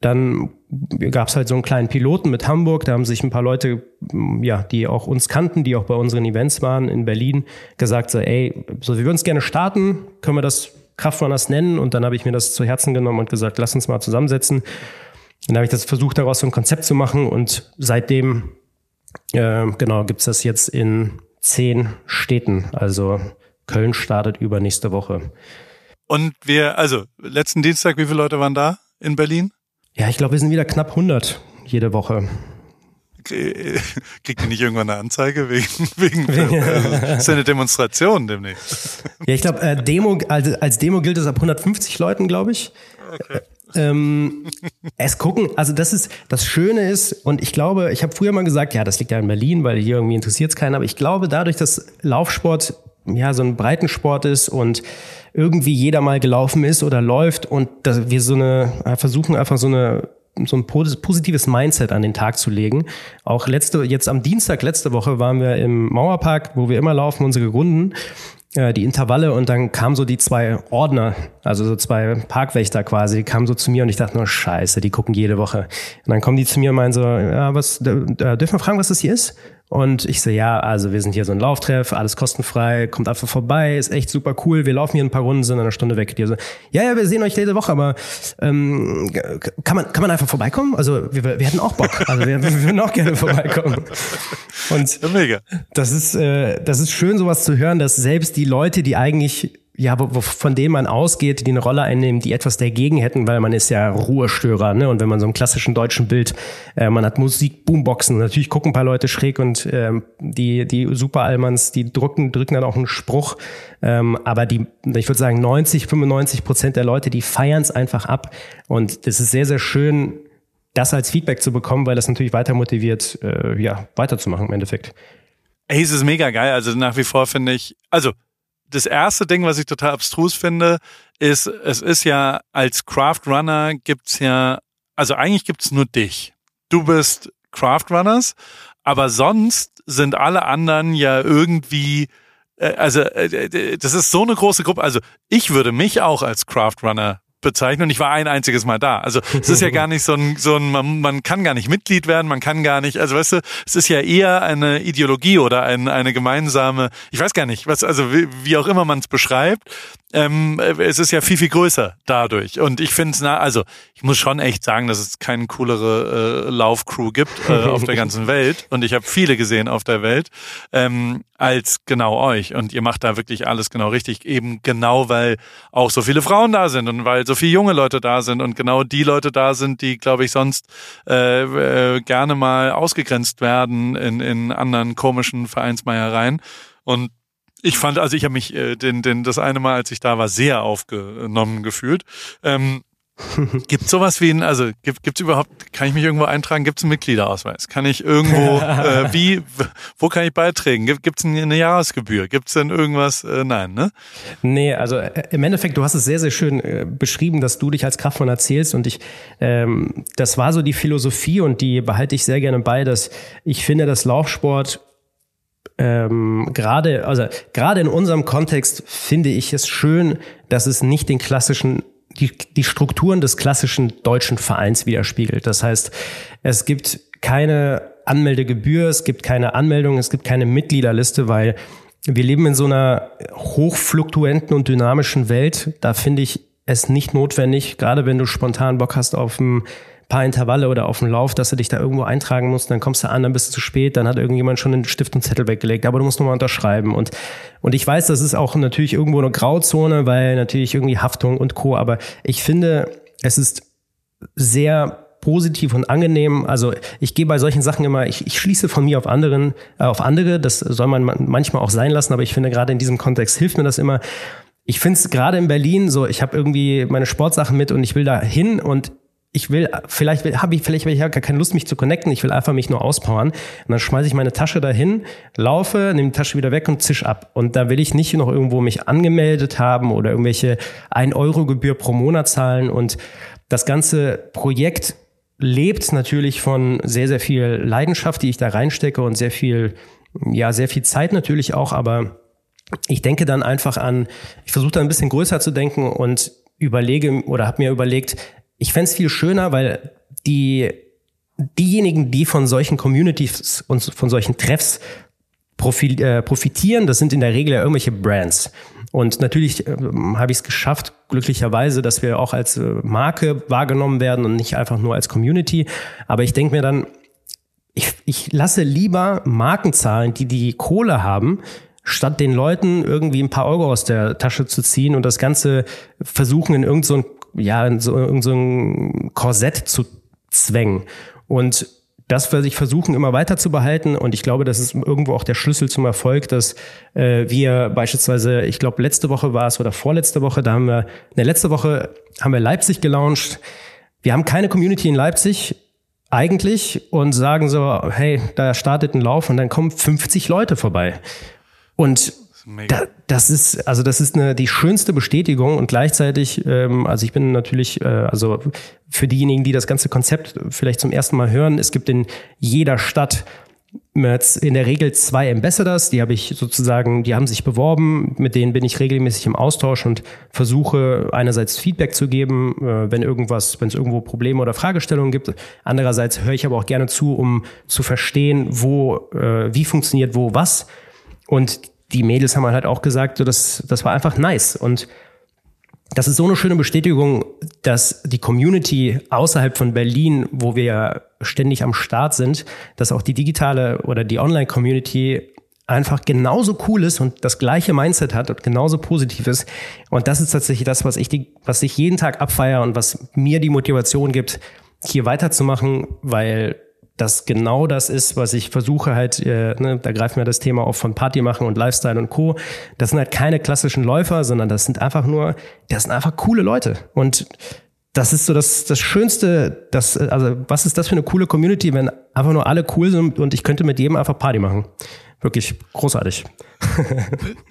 dann gab es halt so einen kleinen Piloten mit Hamburg. Da haben sich ein paar Leute, ja, die auch uns kannten, die auch bei unseren Events waren in Berlin, gesagt so, ey, so wir würden es gerne starten, können wir das Kraftrunners nennen? Und dann habe ich mir das zu Herzen genommen und gesagt, lass uns mal zusammensetzen. Dann habe ich das versucht, daraus so ein Konzept zu machen und seitdem, äh, genau, gibt's das jetzt in zehn Städten. Also Köln startet übernächste Woche. Und wir, also letzten Dienstag, wie viele Leute waren da in Berlin? Ja, ich glaube, wir sind wieder knapp 100 jede Woche. Kriegt ihr nicht irgendwann eine Anzeige wegen, wegen also, ist ja eine Demonstration demnächst. Ja, ich glaube, äh, Demo, also als Demo gilt es ab 150 Leuten, glaube ich. Okay. Ähm, es gucken, also das ist, das Schöne ist, und ich glaube, ich habe früher mal gesagt, ja, das liegt ja in Berlin, weil hier irgendwie interessiert es keinen, aber ich glaube, dadurch, dass Laufsport ja, so ein Breitensport ist und irgendwie jeder mal gelaufen ist oder läuft und dass wir so eine, versuchen einfach so eine so ein positives Mindset an den Tag zu legen. Auch letzte, jetzt am Dienstag letzte Woche waren wir im Mauerpark, wo wir immer laufen, unsere Runden äh, die Intervalle und dann kamen so die zwei Ordner, also so zwei Parkwächter quasi, die kamen so zu mir und ich dachte nur, scheiße, die gucken jede Woche. Und dann kommen die zu mir und meinen so, ja, was, äh, dürfen wir fragen, was das hier ist? Und ich so, ja, also wir sind hier so ein Lauftreff, alles kostenfrei, kommt einfach vorbei, ist echt super cool. Wir laufen hier ein paar Runden, sind in einer Stunde weg. Die so, ja, ja, wir sehen euch jede Woche, aber ähm, kann man kann man einfach vorbeikommen? Also wir, wir hätten auch Bock, also wir, wir würden auch gerne vorbeikommen. Und Mega. das ist äh, das ist schön, sowas zu hören, dass selbst die Leute, die eigentlich ja, wo, wo, von denen man ausgeht, die eine Rolle einnehmen, die etwas dagegen hätten, weil man ist ja Ruhestörer, ne? Und wenn man so im klassischen deutschen Bild, äh, man hat Musik, Boomboxen, natürlich gucken ein paar Leute schräg und ähm, die die Superalmans, die drücken drücken dann auch einen Spruch, ähm, aber die, ich würde sagen 90, 95 Prozent der Leute, die feiern es einfach ab und das ist sehr sehr schön, das als Feedback zu bekommen, weil das natürlich weiter motiviert, äh, ja weiterzumachen im Endeffekt. Ey, es ist mega geil. Also nach wie vor finde ich, also das erste Ding, was ich total abstrus finde, ist, es ist ja als Craft Runner gibt's ja, also eigentlich gibt's nur dich. Du bist Craft Runners, aber sonst sind alle anderen ja irgendwie äh, also äh, das ist so eine große Gruppe. Also ich würde mich auch als Craft Runner bezeichnen und ich war ein einziges Mal da. Also es ist ja gar nicht so ein, so ein man, man kann gar nicht Mitglied werden, man kann gar nicht, also weißt du, es ist ja eher eine Ideologie oder ein, eine gemeinsame, ich weiß gar nicht, was, also wie, wie auch immer man es beschreibt, ähm, es ist ja viel, viel größer dadurch. Und ich finde es, na, also ich muss schon echt sagen, dass es keine coolere äh, Laufcrew gibt äh, auf der ganzen Welt. Und ich habe viele gesehen auf der Welt, ähm, als genau euch. Und ihr macht da wirklich alles genau richtig. Eben genau, weil auch so viele Frauen da sind und weil so viele junge Leute da sind und genau die Leute da sind, die, glaube ich, sonst äh, äh, gerne mal ausgegrenzt werden in, in anderen komischen Vereinsmeiereien. Und ich fand, also ich habe mich äh, den, den, das eine Mal, als ich da war, sehr aufgenommen gefühlt. Ähm, gibt sowas wie ein, also gibt gibt's überhaupt, kann ich mich irgendwo eintragen? Gibt es einen Mitgliederausweis? Kann ich irgendwo, äh, wie, wo kann ich beitreten? Gibt es eine Jahresgebühr? Gibt es denn irgendwas? Äh, nein, ne? Nee, also äh, im Endeffekt, du hast es sehr, sehr schön äh, beschrieben, dass du dich als Kraftmann erzählst und ich, ähm, das war so die Philosophie und die behalte ich sehr gerne bei, dass ich finde, dass Laufsport ähm, gerade, also gerade in unserem Kontext finde ich es schön, dass es nicht den klassischen die, die Strukturen des klassischen deutschen Vereins widerspiegelt. Das heißt, es gibt keine Anmeldegebühr, es gibt keine Anmeldung, es gibt keine Mitgliederliste, weil wir leben in so einer hochfluktuenten und dynamischen Welt. Da finde ich es nicht notwendig, gerade wenn du spontan Bock hast auf ein paar Intervalle oder auf dem Lauf, dass du dich da irgendwo eintragen musst, dann kommst du an, dann bist du zu spät, dann hat irgendjemand schon einen Stift und Zettel weggelegt, aber du musst nochmal unterschreiben. Und, und ich weiß, das ist auch natürlich irgendwo eine Grauzone, weil natürlich irgendwie Haftung und Co. Aber ich finde, es ist sehr positiv und angenehm. Also ich gehe bei solchen Sachen immer, ich, ich schließe von mir auf anderen, äh, auf andere. Das soll man manchmal auch sein lassen, aber ich finde gerade in diesem Kontext hilft mir das immer. Ich finde es gerade in Berlin so, ich habe irgendwie meine Sportsachen mit und ich will da hin und ich will, vielleicht habe ich, vielleicht habe ich gar keine Lust, mich zu connecten. Ich will einfach mich nur auspowern. Und dann schmeiße ich meine Tasche dahin, laufe, nehme die Tasche wieder weg und zisch ab. Und da will ich nicht noch irgendwo mich angemeldet haben oder irgendwelche 1 Euro Gebühr pro Monat zahlen. Und das ganze Projekt lebt natürlich von sehr, sehr viel Leidenschaft, die ich da reinstecke und sehr viel, ja, sehr viel Zeit natürlich auch. Aber ich denke dann einfach an, ich versuche da ein bisschen größer zu denken und überlege oder habe mir überlegt, ich fände es viel schöner, weil die, diejenigen, die von solchen Communities und von solchen Treffs äh, profitieren, das sind in der Regel ja irgendwelche Brands. Und natürlich äh, habe ich es geschafft, glücklicherweise, dass wir auch als äh, Marke wahrgenommen werden und nicht einfach nur als Community. Aber ich denke mir dann, ich, ich lasse lieber Marken zahlen, die die Kohle haben, statt den Leuten irgendwie ein paar Euro aus der Tasche zu ziehen und das Ganze versuchen in irgendein so ja, in so, in so ein Korsett zu zwängen. Und das werde ich versuchen, immer weiter zu behalten. Und ich glaube, das ist irgendwo auch der Schlüssel zum Erfolg, dass äh, wir beispielsweise, ich glaube, letzte Woche war es oder vorletzte Woche, da haben wir, ne, letzte Woche haben wir Leipzig gelauncht. Wir haben keine Community in Leipzig eigentlich und sagen so, hey, da startet ein Lauf und dann kommen 50 Leute vorbei. Und Da, das ist also das ist eine die schönste Bestätigung und gleichzeitig ähm, also ich bin natürlich äh, also für diejenigen die das ganze Konzept vielleicht zum ersten Mal hören es gibt in jeder Stadt in der Regel zwei Ambassadors, die habe ich sozusagen, die haben sich beworben, mit denen bin ich regelmäßig im Austausch und versuche einerseits Feedback zu geben, äh, wenn irgendwas, wenn es irgendwo Probleme oder Fragestellungen gibt. Andererseits höre ich aber auch gerne zu, um zu verstehen, wo, äh, wie funktioniert wo was. Und die Mädels haben halt auch gesagt, so, das, das war einfach nice. Und das ist so eine schöne Bestätigung, dass die Community außerhalb von Berlin, wo wir ja ständig am Start sind, dass auch die digitale oder die Online-Community einfach genauso cool ist und das gleiche Mindset hat und genauso positiv ist. Und das ist tatsächlich das, was ich, die, was ich jeden Tag abfeiere und was mir die Motivation gibt, hier weiterzumachen, weil das genau das ist, was ich versuche halt, äh, ne, da greifen wir das Thema auf von Party machen und Lifestyle und Co. Das sind halt keine klassischen Läufer, sondern das sind einfach nur, das sind einfach coole Leute. Und das ist so das, das Schönste, das, also was ist das für eine coole Community, wenn einfach nur alle cool sind und ich könnte mit jedem einfach Party machen. Wirklich großartig.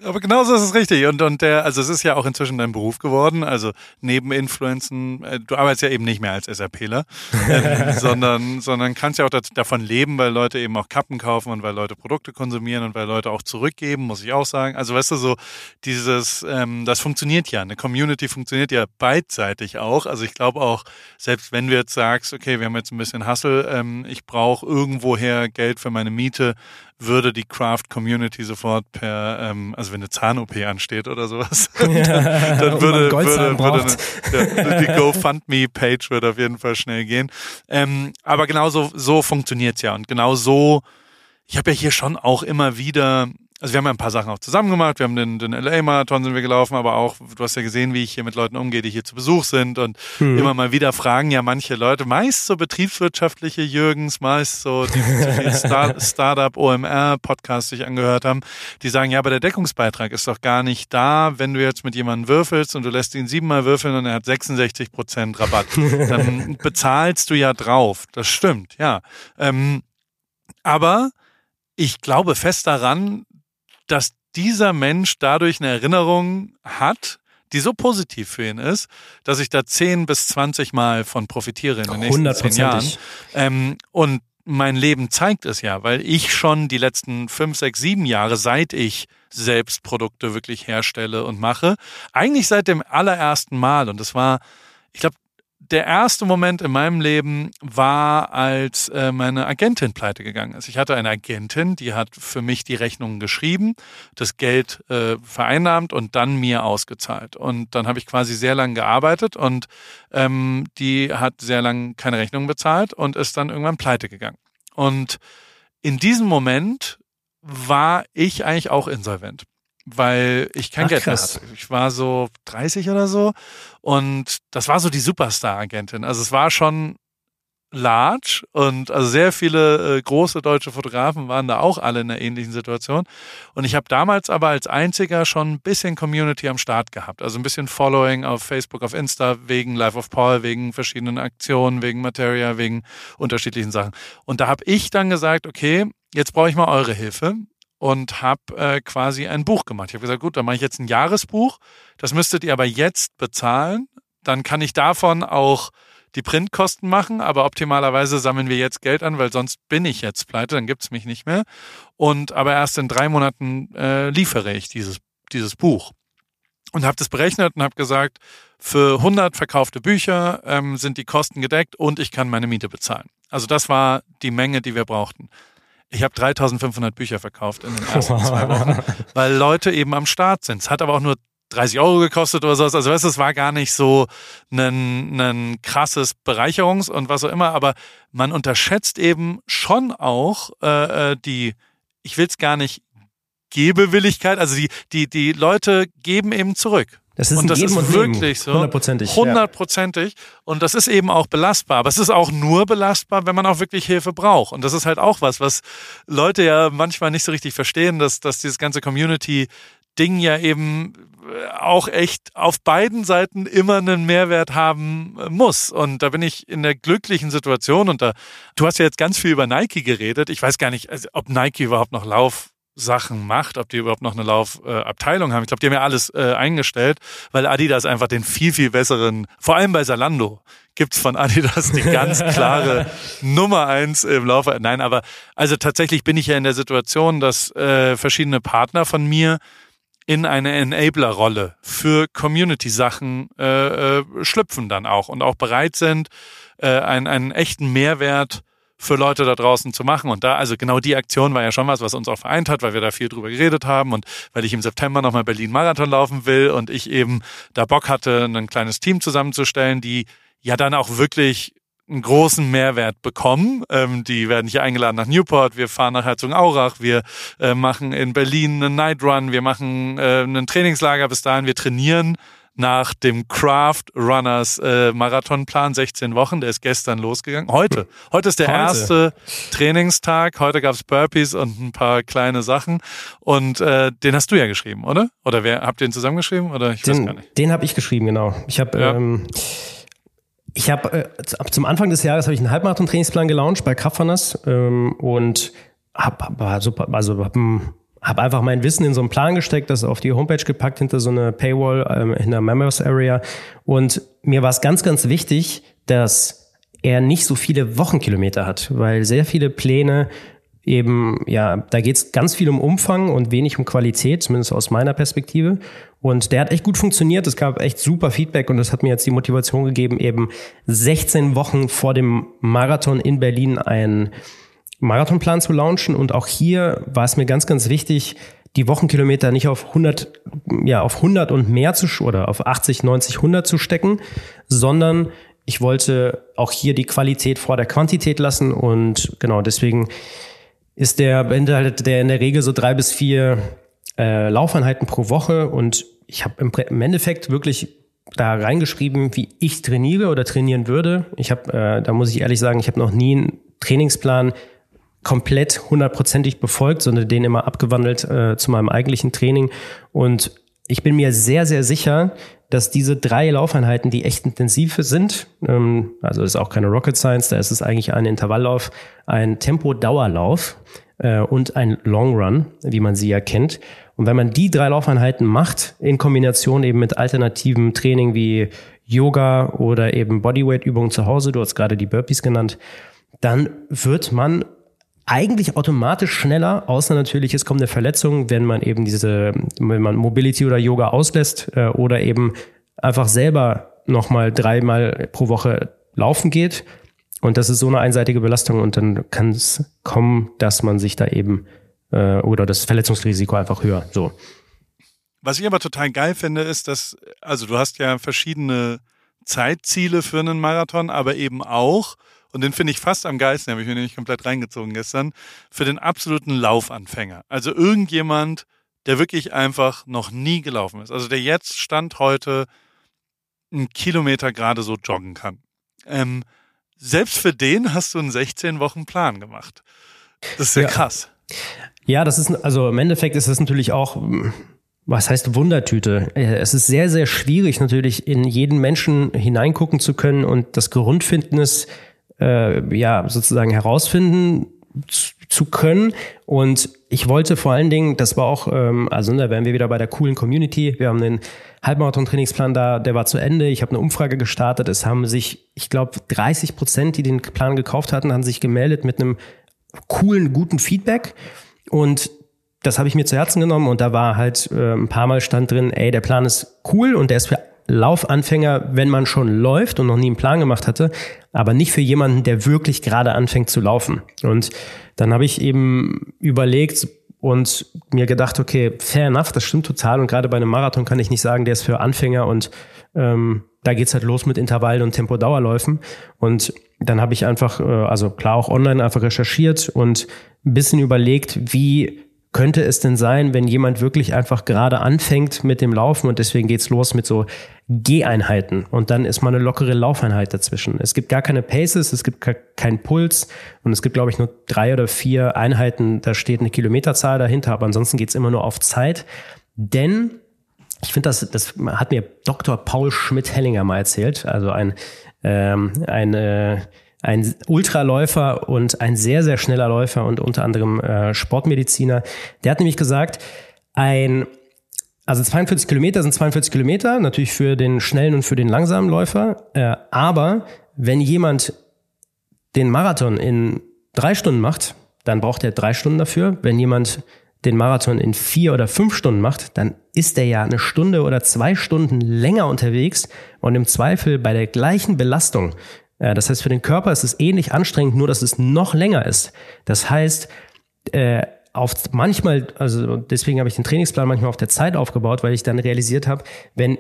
Aber genauso ist es richtig. Und, und der, also es ist ja auch inzwischen dein Beruf geworden. Also neben Influenzen, äh, du arbeitest ja eben nicht mehr als SAPler, äh, sondern, sondern kannst ja auch das, davon leben, weil Leute eben auch Kappen kaufen und weil Leute Produkte konsumieren und weil Leute auch zurückgeben, muss ich auch sagen. Also weißt du, so dieses, ähm, das funktioniert ja. Eine Community funktioniert ja beidseitig auch. Also ich glaube auch, selbst wenn du jetzt sagst, okay, wir haben jetzt ein bisschen Hustle, ähm, ich brauche irgendwoher Geld für meine Miete, würde die Craft Community sofort per, ähm, also wenn eine Zahn-OP ansteht oder sowas, dann, dann würde, würde, würde eine, die GoFundMe-Page würde auf jeden Fall schnell gehen. Ähm, aber genau so, so funktioniert's ja. Und genau so, ich habe ja hier schon auch immer wieder also wir haben ja ein paar Sachen auch zusammen gemacht. Wir haben den, den LA-Marathon sind wir gelaufen, aber auch, du hast ja gesehen, wie ich hier mit Leuten umgehe, die hier zu Besuch sind und mhm. immer mal wieder fragen ja manche Leute, meist so betriebswirtschaftliche Jürgens, meist so die, die Star Startup OMR Podcasts sich angehört haben, die sagen, ja, aber der Deckungsbeitrag ist doch gar nicht da, wenn du jetzt mit jemandem würfelst und du lässt ihn siebenmal würfeln und er hat 66 Prozent Rabatt. Dann bezahlst du ja drauf. Das stimmt, ja. Ähm, aber ich glaube fest daran, dass dieser Mensch dadurch eine Erinnerung hat, die so positiv für ihn ist, dass ich da 10 bis 20 Mal von profitiere in den nächsten zehn Jahren. Ähm, und mein Leben zeigt es ja, weil ich schon die letzten fünf, sechs, sieben Jahre, seit ich selbst Produkte wirklich herstelle und mache, eigentlich seit dem allerersten Mal, und das war, ich glaube, der erste Moment in meinem Leben war, als äh, meine Agentin pleite gegangen ist. Ich hatte eine Agentin, die hat für mich die Rechnungen geschrieben, das Geld äh, vereinnahmt und dann mir ausgezahlt. Und dann habe ich quasi sehr lange gearbeitet und ähm, die hat sehr lange keine Rechnungen bezahlt und ist dann irgendwann pleite gegangen. Und in diesem Moment war ich eigentlich auch insolvent weil ich kein Ach, Geld mehr hatte. Ich war so 30 oder so und das war so die Superstar-Agentin. Also es war schon large und also sehr viele äh, große deutsche Fotografen waren da auch alle in einer ähnlichen Situation. Und ich habe damals aber als einziger schon ein bisschen Community am Start gehabt. Also ein bisschen Following auf Facebook, auf Insta, wegen Life of Paul, wegen verschiedenen Aktionen, wegen Materia, wegen unterschiedlichen Sachen. Und da habe ich dann gesagt, okay, jetzt brauche ich mal eure Hilfe und habe äh, quasi ein Buch gemacht. Ich habe gesagt, gut, dann mache ich jetzt ein Jahresbuch. Das müsstet ihr aber jetzt bezahlen. Dann kann ich davon auch die Printkosten machen, aber optimalerweise sammeln wir jetzt Geld an, weil sonst bin ich jetzt pleite, dann gibt's mich nicht mehr. Und aber erst in drei Monaten äh, liefere ich dieses, dieses Buch. Und habe das berechnet und habe gesagt, für 100 verkaufte Bücher ähm, sind die Kosten gedeckt und ich kann meine Miete bezahlen. Also das war die Menge, die wir brauchten. Ich habe 3500 Bücher verkauft in den ersten zwei Wochen, weil Leute eben am Start sind. Es hat aber auch nur 30 Euro gekostet oder sowas. Also weißt du, es war gar nicht so ein, ein krasses Bereicherungs- und was auch immer, aber man unterschätzt eben schon auch äh, äh die, ich will es gar nicht, Gebewilligkeit, also die, die, die Leute geben eben zurück. Das ist und das ist wirklich so. Hundertprozentig. Hundertprozentig. Und das ist eben auch belastbar. Aber es ist auch nur belastbar, wenn man auch wirklich Hilfe braucht. Und das ist halt auch was, was Leute ja manchmal nicht so richtig verstehen, dass, dass dieses ganze Community-Ding ja eben äh, auch echt auf beiden Seiten immer einen Mehrwert haben äh, muss. Und da bin ich in der glücklichen Situation und da, du hast ja jetzt ganz viel über Nike geredet. Ich weiß gar nicht, also, ob Nike überhaupt noch Lauf Laufsachen macht, ob die überhaupt noch eine Laufabteilung äh, haben. Ich glaube, die haben ja alles äh, eingestellt, weil Adidas einfach den viel, viel besseren, vor allem bei Salando, gibt's von Adidas die ganz klare Nummer eins im Laufe. Nein, aber also tatsächlich bin ich ja in der Situation, dass äh, verschiedene Partner von mir in eine Enabler-Rolle für Community-Sachen äh, äh, schlüpfen dann auch und auch bereit sind, äh, einen, einen echten Mehrwert für Leute da draußen zu machen. Und da, also genau die Aktion war ja schon was, was uns auch vereint hat, weil wir da viel drüber geredet haben und weil ich im September nochmal Berlin-Marathon laufen will und ich eben da Bock hatte, ein kleines Team zusammenzustellen, die ja dann auch wirklich einen großen Mehrwert bekommen. Ähm, die werden hier eingeladen nach Newport, wir fahren nach Herzogenaurach, wir äh, machen in Berlin einen Night Run, wir machen äh, einen Trainingslager bis dahin, wir trainieren nach dem Craft Runners äh, Marathonplan 16 Wochen. Der ist gestern losgegangen. Heute. Heute ist der heute. erste Trainingstag. Heute gab's Burpees und ein paar kleine Sachen. Und äh, den hast du ja geschrieben, oder? Oder wer habt ihr den zusammengeschrieben? Oder ich den, weiß gar nicht. Den habe ich geschrieben, genau. Ich habe ja. ähm, ich habe äh, zum Anfang des Jahres habe ich einen Halbmarathon-Trainingsplan gelauncht bei Kraftrunners ähm, und habe hab, super, also hab, hab einfach mein Wissen in so einen Plan gesteckt, das auf die Homepage gepackt hinter so eine Paywall ähm, in der Members Area und mir war es ganz, ganz wichtig, dass er nicht so viele Wochenkilometer hat, weil sehr viele Pläne eben, ja, da geht es ganz viel um Umfang und wenig um Qualität, zumindest aus meiner Perspektive. Und der hat echt gut funktioniert. Es gab echt super Feedback und das hat mir jetzt die Motivation gegeben, eben 16 Wochen vor dem Marathon in Berlin einen Marathonplan zu launchen. Und auch hier war es mir ganz, ganz wichtig, die Wochenkilometer nicht auf 100, ja, auf 100 und mehr zu, oder auf 80, 90, 100 zu stecken, sondern ich wollte auch hier die Qualität vor der Quantität lassen und genau deswegen ist der beinhaltet der in der Regel so drei bis vier äh, Laufeinheiten pro Woche und ich habe im, im, Endeffekt wirklich da reingeschrieben, wie ich trainiere oder trainieren würde. Ich habe, äh, da muss ich ehrlich sagen, ich habe noch nie einen Trainingsplan komplett hundertprozentig befolgt, sondern den immer abgewandelt äh, zu meinem eigentlichen Training. Und ich bin mir sehr, sehr sicher, dass diese drei Laufeinheiten, die echt intensiv sind, ähm, also ist auch keine Rocket Science, da ist es eigentlich ein Intervalllauf, ein Tempo-Dauerlauf äh, und ein Long Run, wie man sie ja kennt. Und wenn man die drei Laufeinheiten macht, in Kombination eben mit alternativen Training wie Yoga oder eben Bodyweight-Übungen zu Hause, du hast gerade die Burpees genannt, dann wird man eigentlich automatisch schneller, außer natürlich es kommt eine Verletzung, wenn man eben diese, wenn man Mobility oder Yoga auslässt äh, oder eben einfach selber nochmal dreimal pro Woche laufen geht. Und das ist so eine einseitige Belastung und dann kann es kommen, dass man sich da eben äh, oder das Verletzungsrisiko einfach höher. So. Was ich aber total geil finde, ist, dass, also du hast ja verschiedene Zeitziele für einen Marathon, aber eben auch und den finde ich fast am geilsten, habe ich mir nämlich komplett reingezogen gestern, für den absoluten Laufanfänger. Also irgendjemand, der wirklich einfach noch nie gelaufen ist. Also der jetzt Stand heute einen Kilometer gerade so joggen kann. Ähm, selbst für den hast du einen 16 Wochen Plan gemacht. Das ist ja, ja krass. Ja, das ist, also im Endeffekt ist das natürlich auch, was heißt Wundertüte? Es ist sehr, sehr schwierig natürlich in jeden Menschen hineingucken zu können und das Grundfindnis äh, ja sozusagen herausfinden zu können. Und ich wollte vor allen Dingen, das war auch, ähm, also da wären wir wieder bei der coolen Community. Wir haben den Halbmarathon-Trainingsplan da, der war zu Ende. Ich habe eine Umfrage gestartet. Es haben sich, ich glaube, 30 Prozent, die den Plan gekauft hatten, haben sich gemeldet mit einem coolen, guten Feedback. Und das habe ich mir zu Herzen genommen und da war halt äh, ein paar Mal stand drin, ey, der Plan ist cool und der ist für Laufanfänger, wenn man schon läuft und noch nie einen Plan gemacht hatte, aber nicht für jemanden, der wirklich gerade anfängt zu laufen. Und dann habe ich eben überlegt und mir gedacht, okay, fair enough, das stimmt total. Und gerade bei einem Marathon kann ich nicht sagen, der ist für Anfänger und ähm, da geht's halt los mit Intervallen und Tempodauerläufen. Und dann habe ich einfach, äh, also klar auch online einfach recherchiert und ein bisschen überlegt, wie könnte es denn sein, wenn jemand wirklich einfach gerade anfängt mit dem Laufen und deswegen geht's los mit so Geheinheiten und dann ist mal eine lockere Laufeinheit dazwischen. Es gibt gar keine Paces, es gibt keinen Puls und es gibt, glaube ich, nur drei oder vier Einheiten, da steht eine Kilometerzahl dahinter, aber ansonsten geht's immer nur auf Zeit. Denn ich finde, das, das hat mir Dr. Paul Schmidt-Hellinger mal erzählt, also ein, ähm, ein äh, ein Ultraläufer und ein sehr, sehr schneller Läufer und unter anderem äh, Sportmediziner. Der hat nämlich gesagt, ein also 42 Kilometer sind 42 Kilometer, natürlich für den schnellen und für den langsamen Läufer. Äh, aber wenn jemand den Marathon in drei Stunden macht, dann braucht er drei Stunden dafür. Wenn jemand den Marathon in vier oder fünf Stunden macht, dann ist er ja eine Stunde oder zwei Stunden länger unterwegs und im Zweifel bei der gleichen Belastung. Äh, das heißt, für den Körper ist es ähnlich anstrengend, nur dass es noch länger ist. Das heißt, äh, auf manchmal, also deswegen habe ich den Trainingsplan manchmal auf der Zeit aufgebaut, weil ich dann realisiert habe, wenn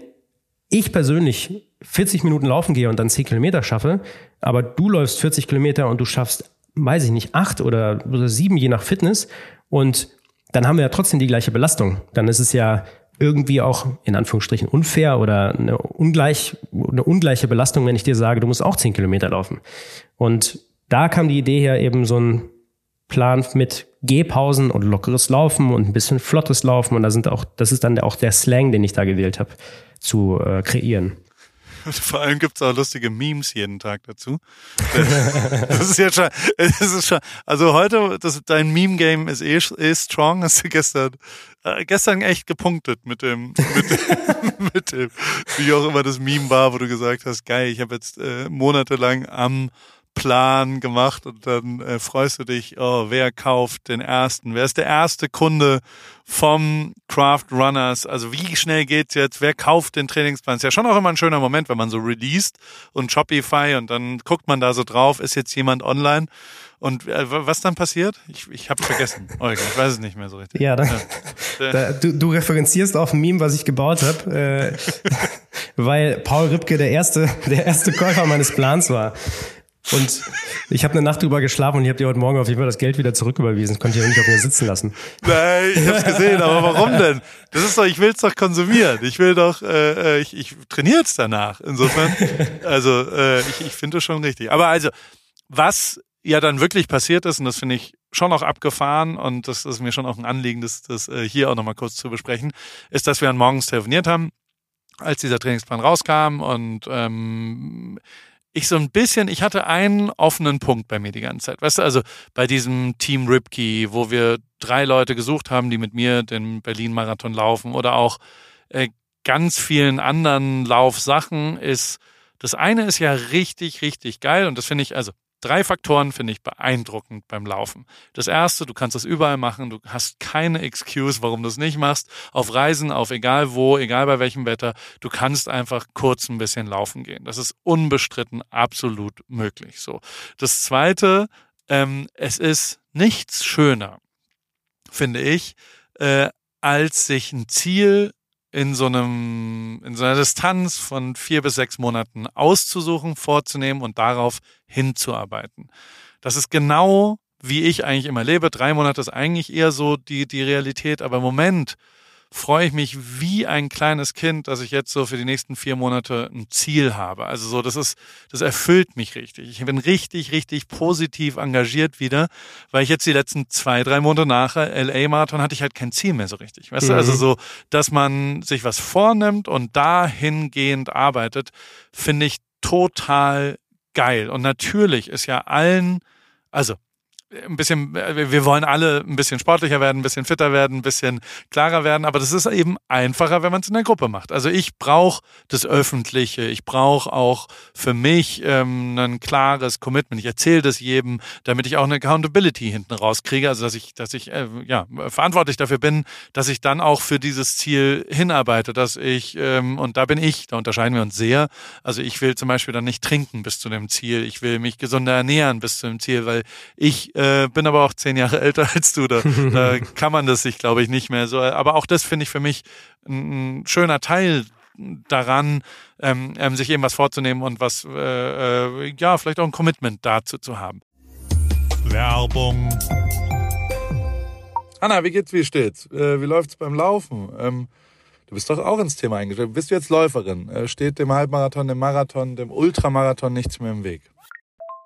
ich persönlich 40 Minuten laufen gehe und dann 10 Kilometer schaffe, aber du läufst 40 Kilometer und du schaffst, weiß ich nicht, acht oder, oder sieben je nach Fitness und dann haben wir ja trotzdem die gleiche Belastung. Dann ist es ja irgendwie auch in Anführungsstrichen unfair oder eine, ungleich, eine ungleiche Belastung, wenn ich dir sage, du musst auch 10 Kilometer laufen. Und da kam die Idee her, eben so ein Plan mit Gehpausen und lockeres Laufen und ein bisschen flottes Laufen. Und da sind auch, das ist dann auch der Slang, den ich da gewählt habe, zu äh, kreieren. Vor allem gibt's auch lustige Memes jeden Tag dazu. das ist jetzt schon, das ist schon, also heute, das, dein Meme-Game ist eh, eh strong. Hast du gestern, äh, gestern echt gepunktet mit dem, mit dem, mit dem, wie auch immer das Meme war, wo du gesagt hast, geil, ich habe jetzt äh, monatelang am Plan gemacht und dann äh, freust du dich, oh, wer kauft den ersten? Wer ist der erste Kunde vom Craft Runners? Also wie schnell geht's jetzt? Wer kauft den Trainingsplan? Ist ja schon auch immer ein schöner Moment, wenn man so released und Shopify und dann guckt man da so drauf, ist jetzt jemand online? Und äh, was dann passiert? Ich, ich habe vergessen. Olga, ich weiß es nicht mehr so richtig. Ja, dann, ja. Da, du, du referenzierst auf ein Meme, was ich gebaut habe, äh, weil Paul Ripke der erste, der erste Käufer meines Plans war. Und ich habe eine Nacht drüber geschlafen und ich habe dir heute Morgen auf jeden Fall das Geld wieder zurücküberwiesen. Das konnte ich ja nicht auf mir sitzen lassen. Nein, ich hab's gesehen, aber warum denn? Das ist doch, ich will's doch konsumieren. Ich will doch, äh, äh ich, ich trainiere jetzt danach. Insofern, also äh, ich, ich finde das schon richtig. Aber also, was ja dann wirklich passiert ist, und das finde ich schon auch abgefahren und das ist mir schon auch ein Anliegen, das, das äh, hier auch nochmal kurz zu besprechen, ist, dass wir an morgens telefoniert haben, als dieser Trainingsplan rauskam und ähm, ich so ein bisschen, ich hatte einen offenen Punkt bei mir die ganze Zeit. Weißt du, also bei diesem Team Ripkey, wo wir drei Leute gesucht haben, die mit mir den Berlin-Marathon laufen oder auch äh, ganz vielen anderen Laufsachen ist, das eine ist ja richtig, richtig geil und das finde ich, also Drei Faktoren finde ich beeindruckend beim Laufen. Das erste, du kannst das überall machen, du hast keine Excuse, warum du es nicht machst. Auf Reisen, auf egal wo, egal bei welchem Wetter, du kannst einfach kurz ein bisschen laufen gehen. Das ist unbestritten absolut möglich. So. Das zweite, ähm, es ist nichts schöner, finde ich, äh, als sich ein Ziel in so einem, in so einer Distanz von vier bis sechs Monaten auszusuchen, vorzunehmen und darauf hinzuarbeiten. Das ist genau wie ich eigentlich immer lebe. Drei Monate ist eigentlich eher so die, die Realität, aber im Moment freue ich mich wie ein kleines Kind, dass ich jetzt so für die nächsten vier Monate ein Ziel habe. Also so, das ist, das erfüllt mich richtig. Ich bin richtig, richtig positiv engagiert wieder, weil ich jetzt die letzten zwei, drei Monate nach LA-Marathon hatte ich halt kein Ziel mehr so richtig. Weißt mhm. du, also mhm. so, dass man sich was vornimmt und dahingehend arbeitet, finde ich total geil. Und natürlich ist ja allen, also ein bisschen, wir wollen alle ein bisschen sportlicher werden, ein bisschen fitter werden, ein bisschen klarer werden, aber das ist eben einfacher, wenn man es in der Gruppe macht. Also ich brauche das Öffentliche, ich brauche auch für mich ähm, ein klares Commitment. Ich erzähle das jedem, damit ich auch eine Accountability hinten rauskriege, also dass ich, dass ich äh, ja verantwortlich dafür bin, dass ich dann auch für dieses Ziel hinarbeite, dass ich ähm, und da bin ich, da unterscheiden wir uns sehr. Also ich will zum Beispiel dann nicht trinken bis zu dem Ziel, ich will mich gesunder ernähren bis zu dem Ziel, weil ich äh, bin aber auch zehn Jahre älter als du. Da, da kann man das sich, glaube ich, nicht mehr so. Aber auch das finde ich für mich ein, ein schöner Teil daran, ähm, ähm, sich eben was vorzunehmen und was, äh, äh, ja, vielleicht auch ein Commitment dazu zu haben. Werbung. Anna, wie geht's, wie steht's? Äh, wie läuft's beim Laufen? Ähm, du bist doch auch ins Thema eingestellt. Bist du jetzt Läuferin? Äh, steht dem Halbmarathon, dem Marathon, dem Ultramarathon nichts mehr im Weg?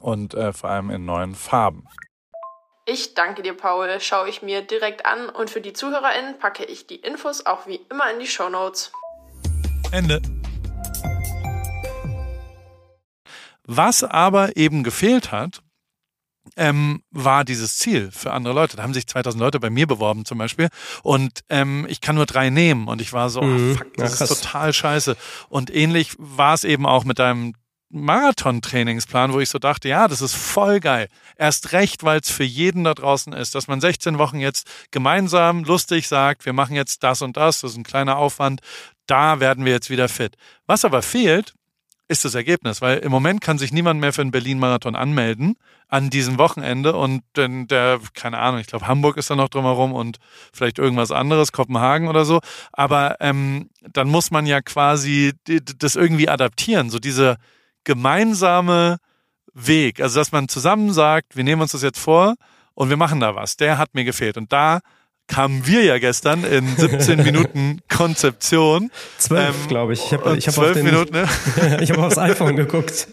und äh, vor allem in neuen Farben. Ich danke dir, Paul. Schaue ich mir direkt an und für die ZuhörerInnen packe ich die Infos auch wie immer in die Show Notes. Ende. Was aber eben gefehlt hat, ähm, war dieses Ziel für andere Leute. Da haben sich 2000 Leute bei mir beworben zum Beispiel und ähm, ich kann nur drei nehmen und ich war so, mhm. oh, fuck, das ja, ist total scheiße. Und ähnlich war es eben auch mit deinem Marathon-Trainingsplan, wo ich so dachte, ja, das ist voll geil. Erst recht, weil es für jeden da draußen ist, dass man 16 Wochen jetzt gemeinsam lustig sagt, wir machen jetzt das und das, das ist ein kleiner Aufwand, da werden wir jetzt wieder fit. Was aber fehlt, ist das Ergebnis, weil im Moment kann sich niemand mehr für einen Berlin-Marathon anmelden an diesem Wochenende und denn der, keine Ahnung, ich glaube Hamburg ist da noch drumherum und vielleicht irgendwas anderes, Kopenhagen oder so, aber ähm, dann muss man ja quasi das irgendwie adaptieren, so diese gemeinsame Weg. Also, dass man zusammen sagt, wir nehmen uns das jetzt vor und wir machen da was. Der hat mir gefehlt. Und da kamen wir ja gestern in 17 Minuten Konzeption. Zwölf, ähm, glaube ich. Ich habe ich hab den, Minuten, ne? ich habe aufs iPhone geguckt.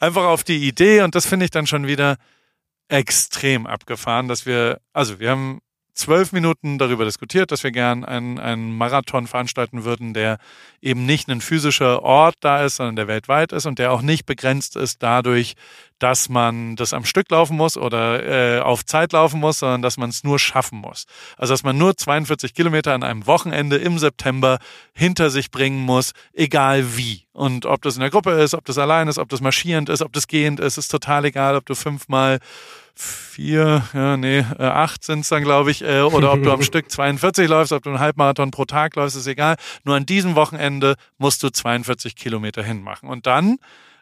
Einfach auf die Idee und das finde ich dann schon wieder extrem abgefahren, dass wir, also wir haben zwölf Minuten darüber diskutiert, dass wir gern einen, einen Marathon veranstalten würden, der eben nicht ein physischer Ort da ist, sondern der weltweit ist und der auch nicht begrenzt ist dadurch, dass man das am Stück laufen muss oder äh, auf Zeit laufen muss, sondern dass man es nur schaffen muss. Also dass man nur 42 Kilometer an einem Wochenende im September hinter sich bringen muss, egal wie. Und ob das in der Gruppe ist, ob das allein ist, ob das marschierend ist, ob das gehend ist, ist total egal, ob du fünfmal vier, ja, nee, äh, acht sind es dann, glaube ich, äh, oder ob du am Stück 42 läufst, ob du einen Halbmarathon pro Tag läufst, ist egal. Nur an diesem Wochenende musst du 42 Kilometer hinmachen. Und dann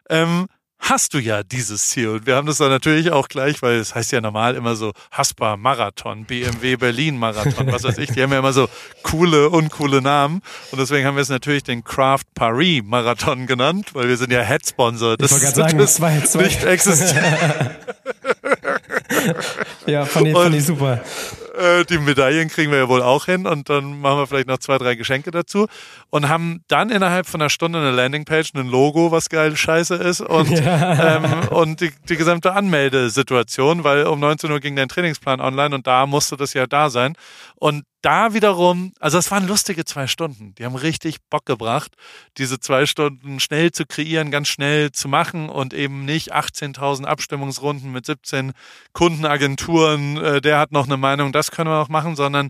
ähm, hast du ja dieses Ziel. Und wir haben das dann natürlich auch gleich, weil es heißt ja normal immer so Haspa Marathon, BMW Berlin Marathon, was weiß ich. Die haben ja immer so coole, uncoole Namen. Und deswegen haben wir es natürlich den Craft Paris Marathon genannt, weil wir sind ja Head-Sponsor. Das, ich sagen, das zwei, zwei. nicht existiert. ja, fand ich, fand ich super. Äh, die Medaillen kriegen wir ja wohl auch hin und dann machen wir vielleicht noch zwei, drei Geschenke dazu und haben dann innerhalb von einer Stunde eine Landingpage, ein Logo, was geil scheiße ist und, ja. ähm, und die, die gesamte Anmeldesituation, weil um 19 Uhr ging dein Trainingsplan online und da musste das ja da sein. Und da wiederum, also es waren lustige zwei Stunden. Die haben richtig Bock gebracht, diese zwei Stunden schnell zu kreieren, ganz schnell zu machen und eben nicht 18.000 Abstimmungsrunden mit 17 Kundenagenturen. Äh, der hat noch eine Meinung, das das können wir auch machen, sondern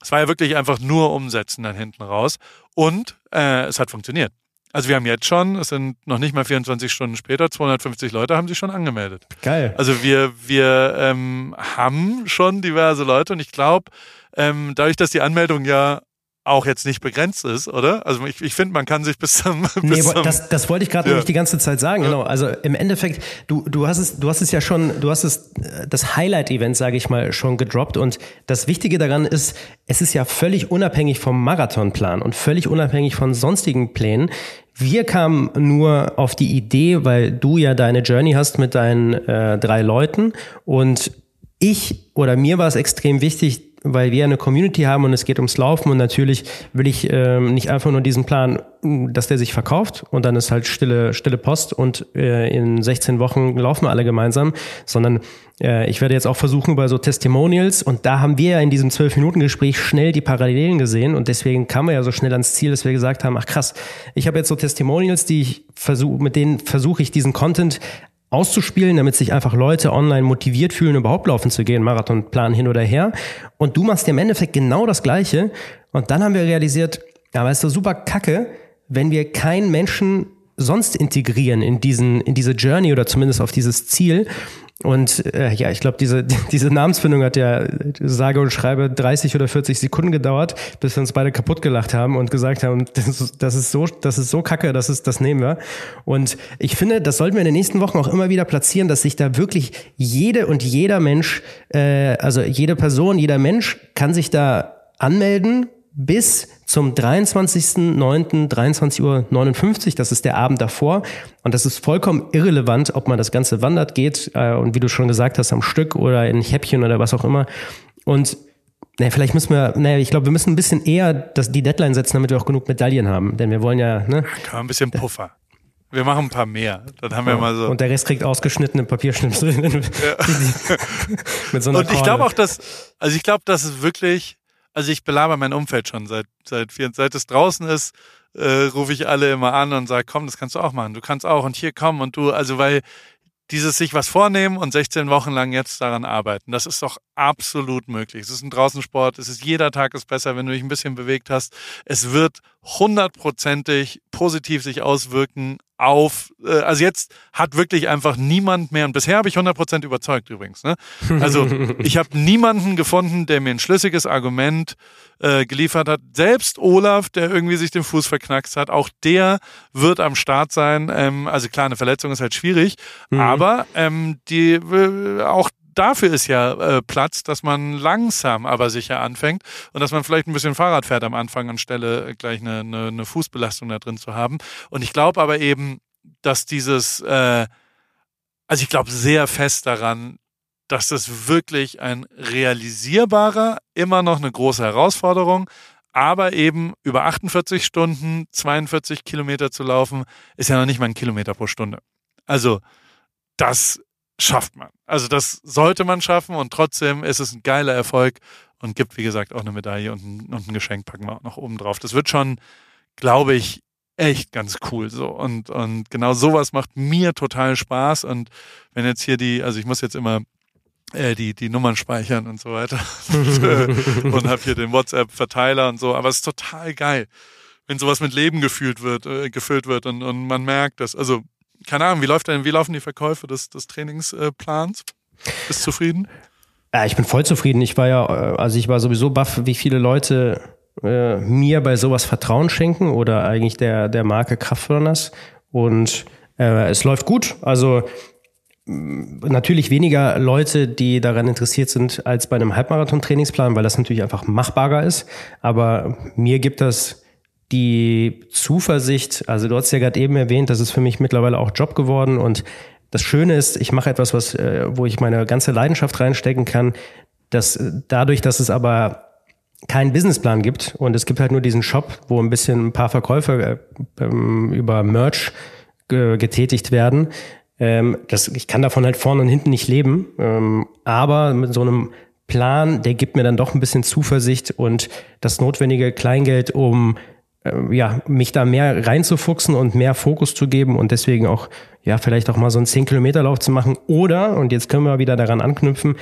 es war ja wirklich einfach nur umsetzen dann hinten raus. Und äh, es hat funktioniert. Also wir haben jetzt schon, es sind noch nicht mal 24 Stunden später, 250 Leute haben sich schon angemeldet. Geil. Also wir, wir ähm, haben schon diverse Leute und ich glaube, ähm, dadurch, dass die Anmeldung ja auch jetzt nicht begrenzt ist, oder? Also ich, ich finde, man kann sich bis zum. Bis nee, zum das, das wollte ich gerade ja. nämlich die ganze Zeit sagen. Genau. Also im Endeffekt, du, du hast es, du hast es ja schon, du hast es, das Highlight-Event, sage ich mal, schon gedroppt. Und das Wichtige daran ist, es ist ja völlig unabhängig vom Marathonplan und völlig unabhängig von sonstigen Plänen. Wir kamen nur auf die Idee, weil du ja deine Journey hast mit deinen äh, drei Leuten und ich oder mir war es extrem wichtig, weil wir eine Community haben und es geht ums Laufen und natürlich will ich ähm, nicht einfach nur diesen Plan, dass der sich verkauft und dann ist halt stille, stille Post und äh, in 16 Wochen laufen wir alle gemeinsam, sondern äh, ich werde jetzt auch versuchen über so Testimonials und da haben wir ja in diesem 12-Minuten-Gespräch schnell die Parallelen gesehen und deswegen kamen wir ja so schnell ans Ziel, dass wir gesagt haben, ach krass, ich habe jetzt so Testimonials, die ich versuche, mit denen versuche ich diesen Content auszuspielen, damit sich einfach Leute online motiviert fühlen, überhaupt laufen zu gehen, Marathonplan hin oder her. Und du machst im Endeffekt genau das Gleiche. Und dann haben wir realisiert, ja, ist doch super kacke, wenn wir keinen Menschen sonst integrieren in diesen, in diese Journey oder zumindest auf dieses Ziel. Und äh, ja, ich glaube, diese, diese Namensfindung hat ja sage und schreibe 30 oder 40 Sekunden gedauert, bis wir uns beide kaputt gelacht haben und gesagt haben, das, das ist so, das ist so kacke, das ist, das nehmen wir. Und ich finde, das sollten wir in den nächsten Wochen auch immer wieder platzieren, dass sich da wirklich jede und jeder Mensch, äh, also jede Person, jeder Mensch kann sich da anmelden bis zum 23.09. 23.59 Uhr. Das ist der Abend davor. Und das ist vollkommen irrelevant, ob man das Ganze wandert geht äh, und wie du schon gesagt hast, am Stück oder in Häppchen oder was auch immer. Und naja, vielleicht müssen wir, naja, ich glaube, wir müssen ein bisschen eher das, die Deadline setzen, damit wir auch genug Medaillen haben. Denn wir wollen ja, ne? Man ein bisschen Puffer. Wir machen ein paar mehr. Dann haben wir mal so. Und der Rest kriegt ausgeschnittene Papierschnipsel. Ja. mit so einer Und ich glaube auch, dass, also ich glaube, dass es wirklich, also ich belaber mein Umfeld schon seit, seit, seit es draußen ist, äh, rufe ich alle immer an und sage, komm, das kannst du auch machen. Du kannst auch und hier komm und du, also weil dieses sich was vornehmen und 16 Wochen lang jetzt daran arbeiten, das ist doch absolut möglich. Es ist ein Draußensport, es ist jeder Tag ist besser, wenn du dich ein bisschen bewegt hast. Es wird hundertprozentig positiv sich auswirken auf, äh, also jetzt hat wirklich einfach niemand mehr, und bisher habe ich 100% überzeugt übrigens, ne? also ich habe niemanden gefunden, der mir ein schlüssiges Argument äh, geliefert hat. Selbst Olaf, der irgendwie sich den Fuß verknackst hat, auch der wird am Start sein. Ähm, also klar, eine Verletzung ist halt schwierig, mhm. aber ähm, die äh, auch dafür ist ja äh, Platz, dass man langsam aber sicher anfängt und dass man vielleicht ein bisschen Fahrrad fährt am Anfang anstelle gleich eine, eine, eine Fußbelastung da drin zu haben. Und ich glaube aber eben, dass dieses, äh, also ich glaube sehr fest daran, dass das wirklich ein realisierbarer, immer noch eine große Herausforderung, aber eben über 48 Stunden 42 Kilometer zu laufen, ist ja noch nicht mal ein Kilometer pro Stunde. Also das schafft man. Also das sollte man schaffen und trotzdem ist es ein geiler Erfolg und gibt, wie gesagt, auch eine Medaille und ein, und ein Geschenk packen wir auch noch oben drauf. Das wird schon, glaube ich, echt ganz cool so und und genau sowas macht mir total Spaß und wenn jetzt hier die also ich muss jetzt immer äh, die die Nummern speichern und so weiter und, äh, und habe hier den WhatsApp Verteiler und so aber es ist total geil wenn sowas mit Leben gefühlt wird äh, gefüllt wird und und man merkt das also keine Ahnung, wie läuft denn, wie laufen die Verkäufe des, des Trainingsplans? Bist du zufrieden? Ja, ich bin voll zufrieden. Ich war ja, äh, also ich war sowieso baff, wie viele Leute äh, mir bei sowas Vertrauen schenken oder eigentlich der, der Marke Kraftrunners. Und äh, es läuft gut. Also natürlich weniger Leute, die daran interessiert sind, als bei einem Halbmarathon-Trainingsplan, weil das natürlich einfach machbarer ist. Aber mir gibt das die Zuversicht, also du hast ja gerade eben erwähnt, das ist für mich mittlerweile auch Job geworden und das Schöne ist, ich mache etwas, was, äh, wo ich meine ganze Leidenschaft reinstecken kann, dass äh, dadurch, dass es aber keinen Businessplan gibt und es gibt halt nur diesen Shop, wo ein bisschen ein paar Verkäufe äh, ähm, über Merch getätigt werden. Ähm, das, ich kann davon halt vorne und hinten nicht leben, ähm, aber mit so einem Plan, der gibt mir dann doch ein bisschen Zuversicht und das notwendige Kleingeld, um ja, mich da mehr reinzufuchsen und mehr Fokus zu geben und deswegen auch, ja, vielleicht auch mal so einen 10-Kilometer-Lauf zu machen. Oder, und jetzt können wir wieder daran anknüpfen,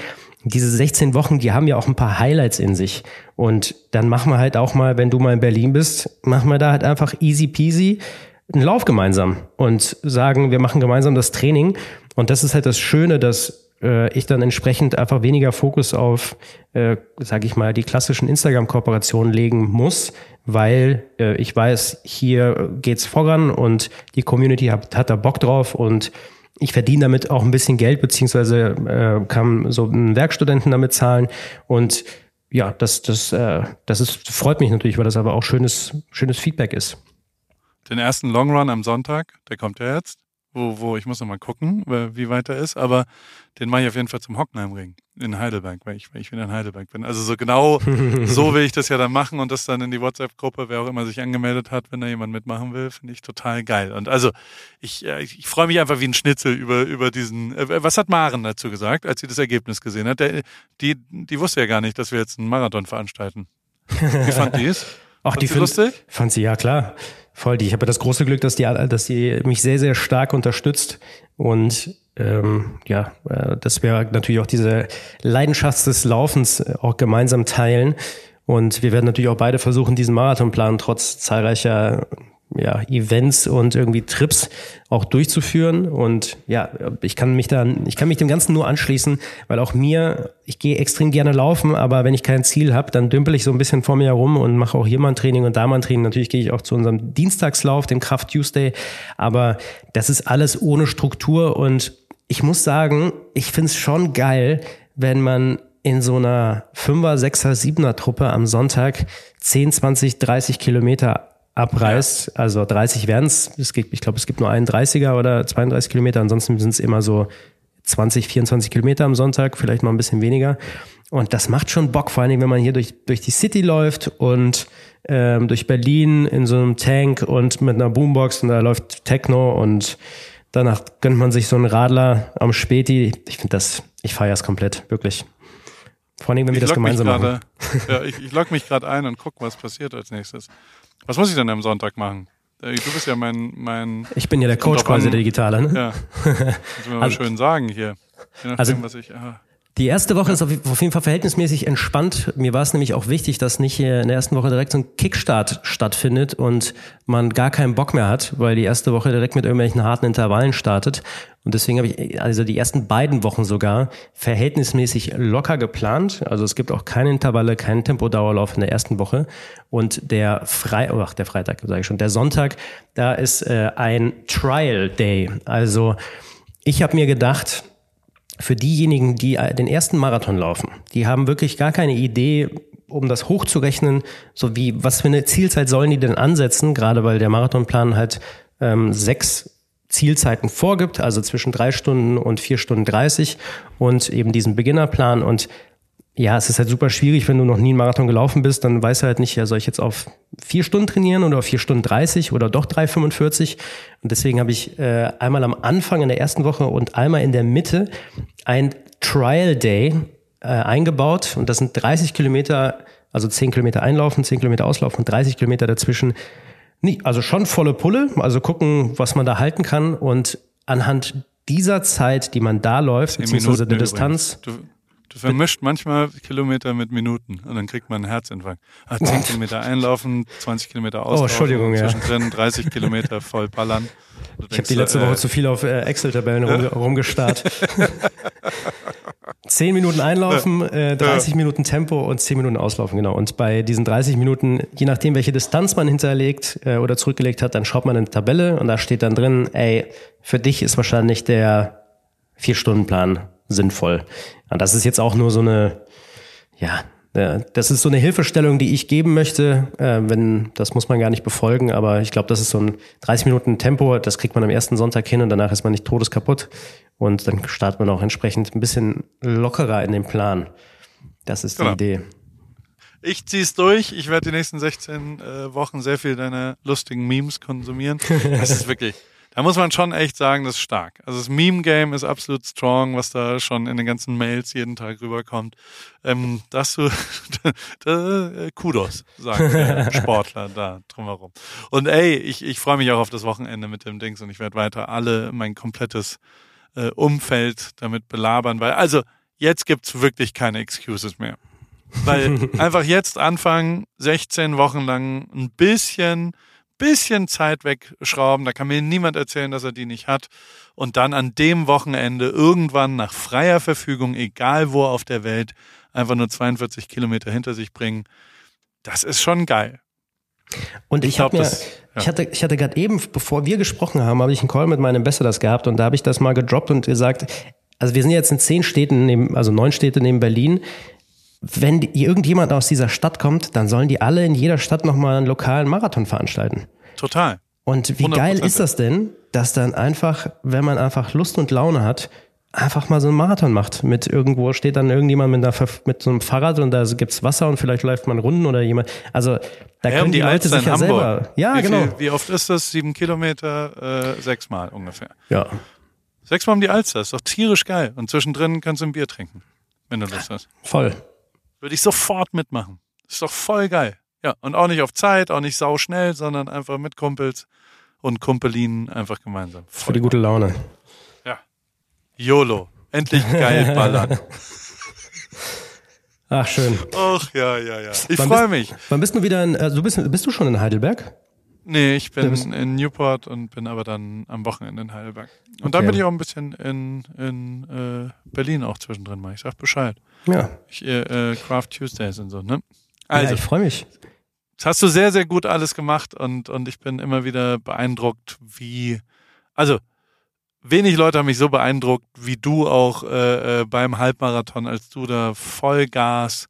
diese 16 Wochen, die haben ja auch ein paar Highlights in sich. Und dann machen wir halt auch mal, wenn du mal in Berlin bist, machen wir da halt einfach easy peasy einen Lauf gemeinsam und sagen, wir machen gemeinsam das Training. Und das ist halt das Schöne, dass äh, ich dann entsprechend einfach weniger Fokus auf, äh, sage ich mal, die klassischen Instagram-Kooperationen legen muss, weil äh, ich weiß, hier geht's voran und die Community hat, hat da Bock drauf und ich verdiene damit auch ein bisschen Geld, beziehungsweise äh, kann so einen Werkstudenten damit zahlen. Und ja, das, das, äh, das ist, freut mich natürlich, weil das aber auch schönes, schönes Feedback ist. Den ersten Long Run am Sonntag, der kommt ja jetzt wo, wo ich muss noch mal gucken, wie weit er ist, aber den mache ich auf jeden Fall zum Hockenheimring in Heidelberg, weil ich, weil ich wieder in Heidelberg bin. Also so genau so will ich das ja dann machen und das dann in die WhatsApp-Gruppe, wer auch immer sich angemeldet hat, wenn da jemand mitmachen will, finde ich total geil. Und also ich, ich, ich freue mich einfach wie ein Schnitzel über, über diesen. Äh, was hat Maren dazu gesagt, als sie das Ergebnis gesehen hat? Der, die, die wusste ja gar nicht, dass wir jetzt einen Marathon veranstalten. Wie fand die es? Ach, die find, lustig? Fand sie ja klar. Voll die. Ich habe das große Glück, dass die, dass die mich sehr, sehr stark unterstützt. Und ähm, ja, äh, dass wir natürlich auch diese Leidenschaft des Laufens äh, auch gemeinsam teilen. Und wir werden natürlich auch beide versuchen, diesen Marathonplan trotz zahlreicher ja, Events und irgendwie Trips auch durchzuführen. Und ja, ich kann mich dann, ich kann mich dem Ganzen nur anschließen, weil auch mir, ich gehe extrem gerne laufen, aber wenn ich kein Ziel habe, dann dümpel ich so ein bisschen vor mir herum und mache auch hier mal ein Training und da mal ein Training. Natürlich gehe ich auch zu unserem Dienstagslauf, dem Kraft Tuesday, aber das ist alles ohne Struktur und ich muss sagen, ich finde es schon geil, wenn man in so einer Fünfer, Sechser, Siebener Truppe am Sonntag 10, 20, 30 Kilometer abreißt. Also 30 werden es. Ich glaube, es gibt nur einen 30er oder 32 Kilometer. Ansonsten sind es immer so 20, 24 Kilometer am Sonntag, vielleicht mal ein bisschen weniger. Und das macht schon Bock, vor allem, wenn man hier durch, durch die City läuft und ähm, durch Berlin in so einem Tank und mit einer Boombox und da läuft Techno und danach gönnt man sich so einen Radler am Späti. Ich finde das, ich feiere es komplett, wirklich. Vor allem, wenn wir das gemeinsam grade, machen. Ja, ich, ich log mich gerade ein und guck, was passiert als nächstes. Was muss ich denn am Sonntag machen? Äh, du bist ja mein. mein ich bin ja der Coach quasi, der Digitale. Ne? Ja. Muss man mal also, schön sagen hier. Je nachdem, also, was ich. Aha. Die erste Woche ist auf jeden Fall verhältnismäßig entspannt. Mir war es nämlich auch wichtig, dass nicht in der ersten Woche direkt so ein Kickstart stattfindet und man gar keinen Bock mehr hat, weil die erste Woche direkt mit irgendwelchen harten Intervallen startet. Und deswegen habe ich also die ersten beiden Wochen sogar verhältnismäßig locker geplant. Also es gibt auch keine Intervalle, keinen Tempodauerlauf in der ersten Woche. Und der Frei, oh, ach, der Freitag sage ich schon, der Sonntag, da ist äh, ein Trial Day. Also ich habe mir gedacht, für diejenigen, die den ersten Marathon laufen, die haben wirklich gar keine Idee, um das hochzurechnen, so wie, was für eine Zielzeit sollen die denn ansetzen, gerade weil der Marathonplan halt ähm, sechs Zielzeiten vorgibt, also zwischen drei Stunden und vier Stunden dreißig und eben diesen Beginnerplan. Und ja, es ist halt super schwierig, wenn du noch nie einen Marathon gelaufen bist, dann weißt du halt nicht, ja, soll ich jetzt auf vier Stunden trainieren oder auf vier Stunden 30 oder doch 3,45. Und deswegen habe ich äh, einmal am Anfang in der ersten Woche und einmal in der Mitte ein Trial Day äh, eingebaut. Und das sind 30 Kilometer, also 10 Kilometer einlaufen, 10 Kilometer auslaufen und 30 Kilometer dazwischen. Nee, also schon volle Pulle, also gucken, was man da halten kann. Und anhand dieser Zeit, die man da läuft, beziehungsweise der Distanz. Du vermischt manchmal Kilometer mit Minuten und dann kriegt man einen Herzinfarkt. Ah, 10 Kilometer einlaufen, 20 Kilometer auslaufen, oh, Entschuldigung, ja. zwischendrin 30 Kilometer voll ballern. Du ich habe die letzte äh, Woche zu viel auf äh, Excel-Tabellen rum, rumgestarrt. 10 Minuten einlaufen, äh, 30 ja. Minuten Tempo und 10 Minuten auslaufen, genau. Und bei diesen 30 Minuten, je nachdem, welche Distanz man hinterlegt äh, oder zurückgelegt hat, dann schaut man in die Tabelle und da steht dann drin, ey, für dich ist wahrscheinlich der Vier-Stunden-Plan sinnvoll. Und das ist jetzt auch nur so eine, ja, das ist so eine Hilfestellung, die ich geben möchte. Äh, wenn, das muss man gar nicht befolgen, aber ich glaube, das ist so ein 30 Minuten Tempo, das kriegt man am ersten Sonntag hin und danach ist man nicht todeskaputt. Und dann startet man auch entsprechend ein bisschen lockerer in den Plan. Das ist die genau. Idee. Ich zieh's durch. Ich werde die nächsten 16 äh, Wochen sehr viel deiner lustigen Memes konsumieren. Das ist wirklich, da muss man schon echt sagen, das ist stark. Also das Meme-Game ist absolut strong, was da schon in den ganzen Mails jeden Tag rüberkommt. Ähm, das so, Kudos, sagen Sportler da drumherum. Und ey, ich, ich freue mich auch auf das Wochenende mit dem Dings und ich werde weiter alle mein komplettes äh, Umfeld damit belabern, weil also jetzt gibt's wirklich keine Excuses mehr. Weil einfach jetzt anfangen, 16 Wochen lang ein bisschen, bisschen Zeit wegschrauben. Da kann mir niemand erzählen, dass er die nicht hat. Und dann an dem Wochenende irgendwann nach freier Verfügung, egal wo auf der Welt, einfach nur 42 Kilometer hinter sich bringen. Das ist schon geil. Und ich, ich habe mir, das, ja. ich hatte, ich hatte gerade eben, bevor wir gesprochen haben, habe ich einen Call mit meinem Ambassadors gehabt und da habe ich das mal gedroppt und gesagt, also wir sind jetzt in zehn Städten, neben, also neun Städte neben Berlin. Wenn die, irgendjemand aus dieser Stadt kommt, dann sollen die alle in jeder Stadt nochmal einen lokalen Marathon veranstalten. Total. Und wie geil ist das denn, dass dann einfach, wenn man einfach Lust und Laune hat, einfach mal so einen Marathon macht. Mit irgendwo steht dann irgendjemand mit, einer, mit so einem Fahrrad und da gibt's Wasser und vielleicht läuft man Runden oder jemand. Also da ja, können die, die Leute sich ja selber. Ja, wie genau. Viel, wie oft ist das? Sieben Kilometer, äh, sechsmal ungefähr. Ja. Sechsmal um die Alster, ist doch tierisch geil. Und zwischendrin kannst du ein Bier trinken, wenn du Lust hast. Voll. Würde ich sofort mitmachen. Ist doch voll geil. Ja, und auch nicht auf Zeit, auch nicht sau schnell, sondern einfach mit Kumpels und Kumpelinen einfach gemeinsam. Voll Für die gute Laune. YOLO. Endlich geil ballern. Ach, schön. Ach, ja, ja, ja. Ich freue mich. Wann bist du wieder in, also bist, bist du schon in Heidelberg? Nee, ich bin in Newport und bin aber dann am Wochenende in Heidelberg. Und okay. dann bin ich auch ein bisschen in, in äh, Berlin auch zwischendrin mal. Ich sag Bescheid. Ja. Ich, äh, Craft Tuesdays und so, ne? Also, ja, ich freue mich. Das hast du sehr, sehr gut alles gemacht und, und ich bin immer wieder beeindruckt, wie, also wenig Leute haben mich so beeindruckt wie du auch äh, äh, beim Halbmarathon, als du da Vollgas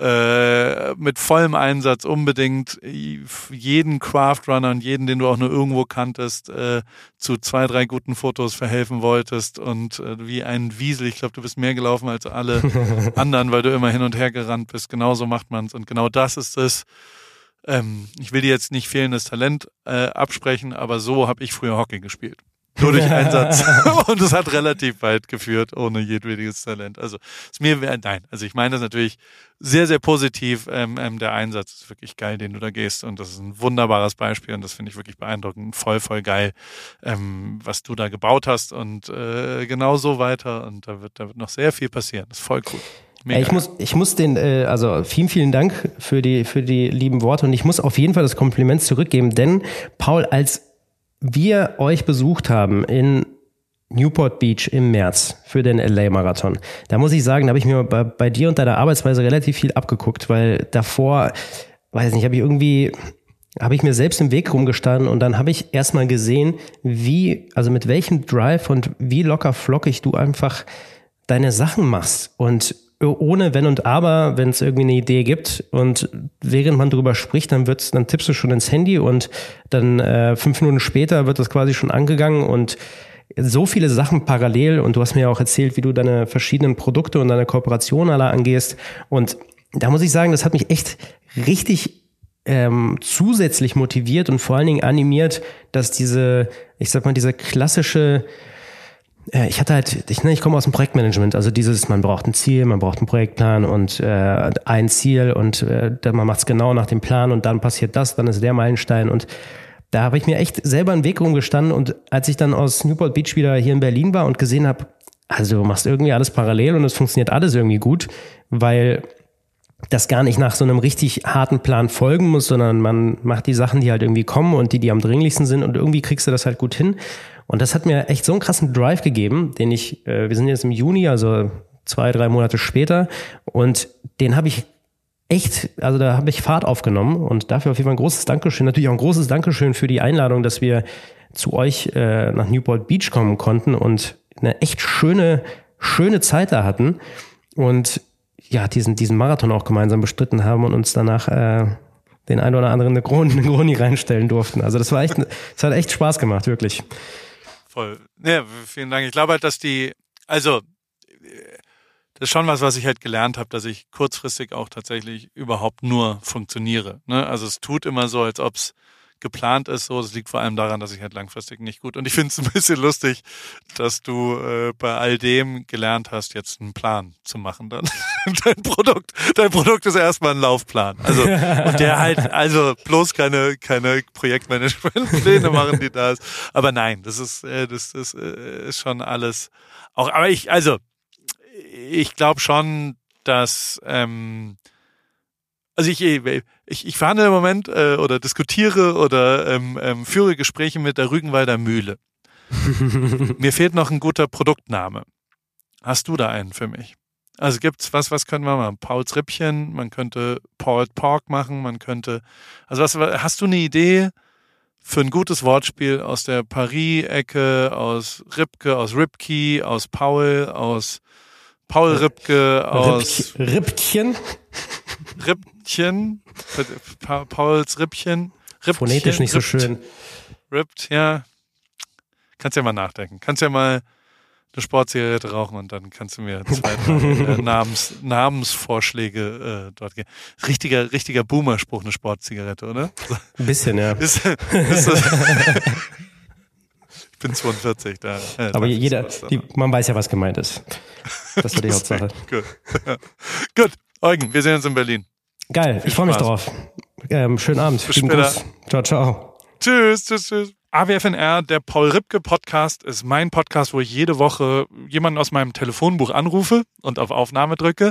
äh, mit vollem Einsatz unbedingt jeden Craftrunner und jeden, den du auch nur irgendwo kanntest, äh, zu zwei, drei guten Fotos verhelfen wolltest und äh, wie ein Wiesel. Ich glaube, du bist mehr gelaufen als alle anderen, weil du immer hin und her gerannt bist. Genauso macht man's und genau das ist es. Ähm, ich will dir jetzt nicht fehlendes Talent äh, absprechen, aber so habe ich früher Hockey gespielt. Nur durch Einsatz. und es hat relativ weit geführt, ohne jedwediges Talent. Also ist mir, nein, also ich meine das natürlich sehr, sehr positiv. Ähm, ähm, der Einsatz ist wirklich geil, den du da gehst. Und das ist ein wunderbares Beispiel und das finde ich wirklich beeindruckend. Voll, voll geil, ähm, was du da gebaut hast und äh, genau so weiter. Und da wird, da wird noch sehr viel passieren. Das ist voll cool. Mega. Ich muss, ich muss den, äh, also vielen, vielen Dank für die, für die lieben Worte und ich muss auf jeden Fall das Kompliment zurückgeben, denn Paul, als wir euch besucht haben in Newport Beach im März für den LA-Marathon. Da muss ich sagen, da habe ich mir bei, bei, dir und deiner Arbeitsweise relativ viel abgeguckt, weil davor, weiß nicht, habe ich irgendwie, habe ich mir selbst im Weg rumgestanden und dann habe ich erstmal gesehen, wie, also mit welchem Drive und wie locker flockig du einfach deine Sachen machst und ohne Wenn und Aber, wenn es irgendwie eine Idee gibt und während man drüber spricht, dann wird's, dann tippst du schon ins Handy und dann äh, fünf Minuten später wird das quasi schon angegangen und so viele Sachen parallel und du hast mir ja auch erzählt, wie du deine verschiedenen Produkte und deine Kooperation alle angehst und da muss ich sagen, das hat mich echt richtig ähm, zusätzlich motiviert und vor allen Dingen animiert, dass diese, ich sag mal, diese klassische ich hatte halt, ich, ne, ich komme aus dem Projektmanagement, also dieses, man braucht ein Ziel, man braucht einen Projektplan und äh, ein Ziel und äh, man macht es genau nach dem Plan und dann passiert das, dann ist der Meilenstein und da habe ich mir echt selber einen Weg rumgestanden und als ich dann aus Newport Beach wieder hier in Berlin war und gesehen habe, also du machst irgendwie alles parallel und es funktioniert alles irgendwie gut, weil das gar nicht nach so einem richtig harten Plan folgen muss, sondern man macht die Sachen, die halt irgendwie kommen und die, die am dringlichsten sind und irgendwie kriegst du das halt gut hin. Und das hat mir echt so einen krassen Drive gegeben, den ich, äh, wir sind jetzt im Juni, also zwei, drei Monate später, und den habe ich echt, also da habe ich Fahrt aufgenommen und dafür auf jeden Fall ein großes Dankeschön. Natürlich auch ein großes Dankeschön für die Einladung, dass wir zu euch äh, nach Newport Beach kommen konnten und eine echt schöne, schöne Zeit da hatten und ja, diesen, diesen Marathon auch gemeinsam bestritten haben und uns danach äh, den ein oder anderen Negroni reinstellen durften. Also das war echt, es hat echt Spaß gemacht, wirklich voll. Ja, vielen Dank. Ich glaube halt, dass die, also das ist schon was, was ich halt gelernt habe, dass ich kurzfristig auch tatsächlich überhaupt nur funktioniere. Ne? Also es tut immer so, als ob es geplant ist. So, das liegt vor allem daran, dass ich halt langfristig nicht gut. Und ich finde es ein bisschen lustig, dass du äh, bei all dem gelernt hast, jetzt einen Plan zu machen. Dann dein Produkt, dein Produkt ist erstmal ein Laufplan. Also und der halt, also bloß keine keine Projektmanagementpläne machen, die da ist. Aber nein, das ist äh, das, das äh, ist schon alles. Auch, aber ich, also ich glaube schon, dass ähm, also ich, ich, ich verhandle im Moment äh, oder diskutiere oder ähm, ähm, führe Gespräche mit der Rügenwalder Mühle. Mir fehlt noch ein guter Produktname. Hast du da einen für mich? Also gibt's was, was können wir machen? Pauls Rippchen, man könnte Paul Pork machen, man könnte, also was, hast du eine Idee für ein gutes Wortspiel aus der Paris-Ecke, aus Ripke, aus Ripkey, aus Paul, aus Paul Ripke, aus Rippchen? Rippchen, pa Pauls Rippchen. Rippchen Phonetisch nicht so schön. Rippt, ja. Kannst ja mal nachdenken. Kannst ja mal eine Sportzigarette rauchen und dann kannst du mir zwei äh, Namens, Namensvorschläge äh, dort geben. Richtiger, richtiger Boomer-Spruch, eine Sportzigarette, oder? Ein bisschen, ja. Ist, ist ich bin 42, da. Äh, Aber jeder, die, man weiß ja, was gemeint ist. Das war die Hauptsache. Gut. Gut, Eugen, wir sehen uns in Berlin. Geil, ich freue mich drauf. Ähm, schönen Abend. Bis später. Ciao, ciao. Tschüss, tschüss, tschüss. AWFNR, der Paul Ripke Podcast, ist mein Podcast, wo ich jede Woche jemanden aus meinem Telefonbuch anrufe und auf Aufnahme drücke.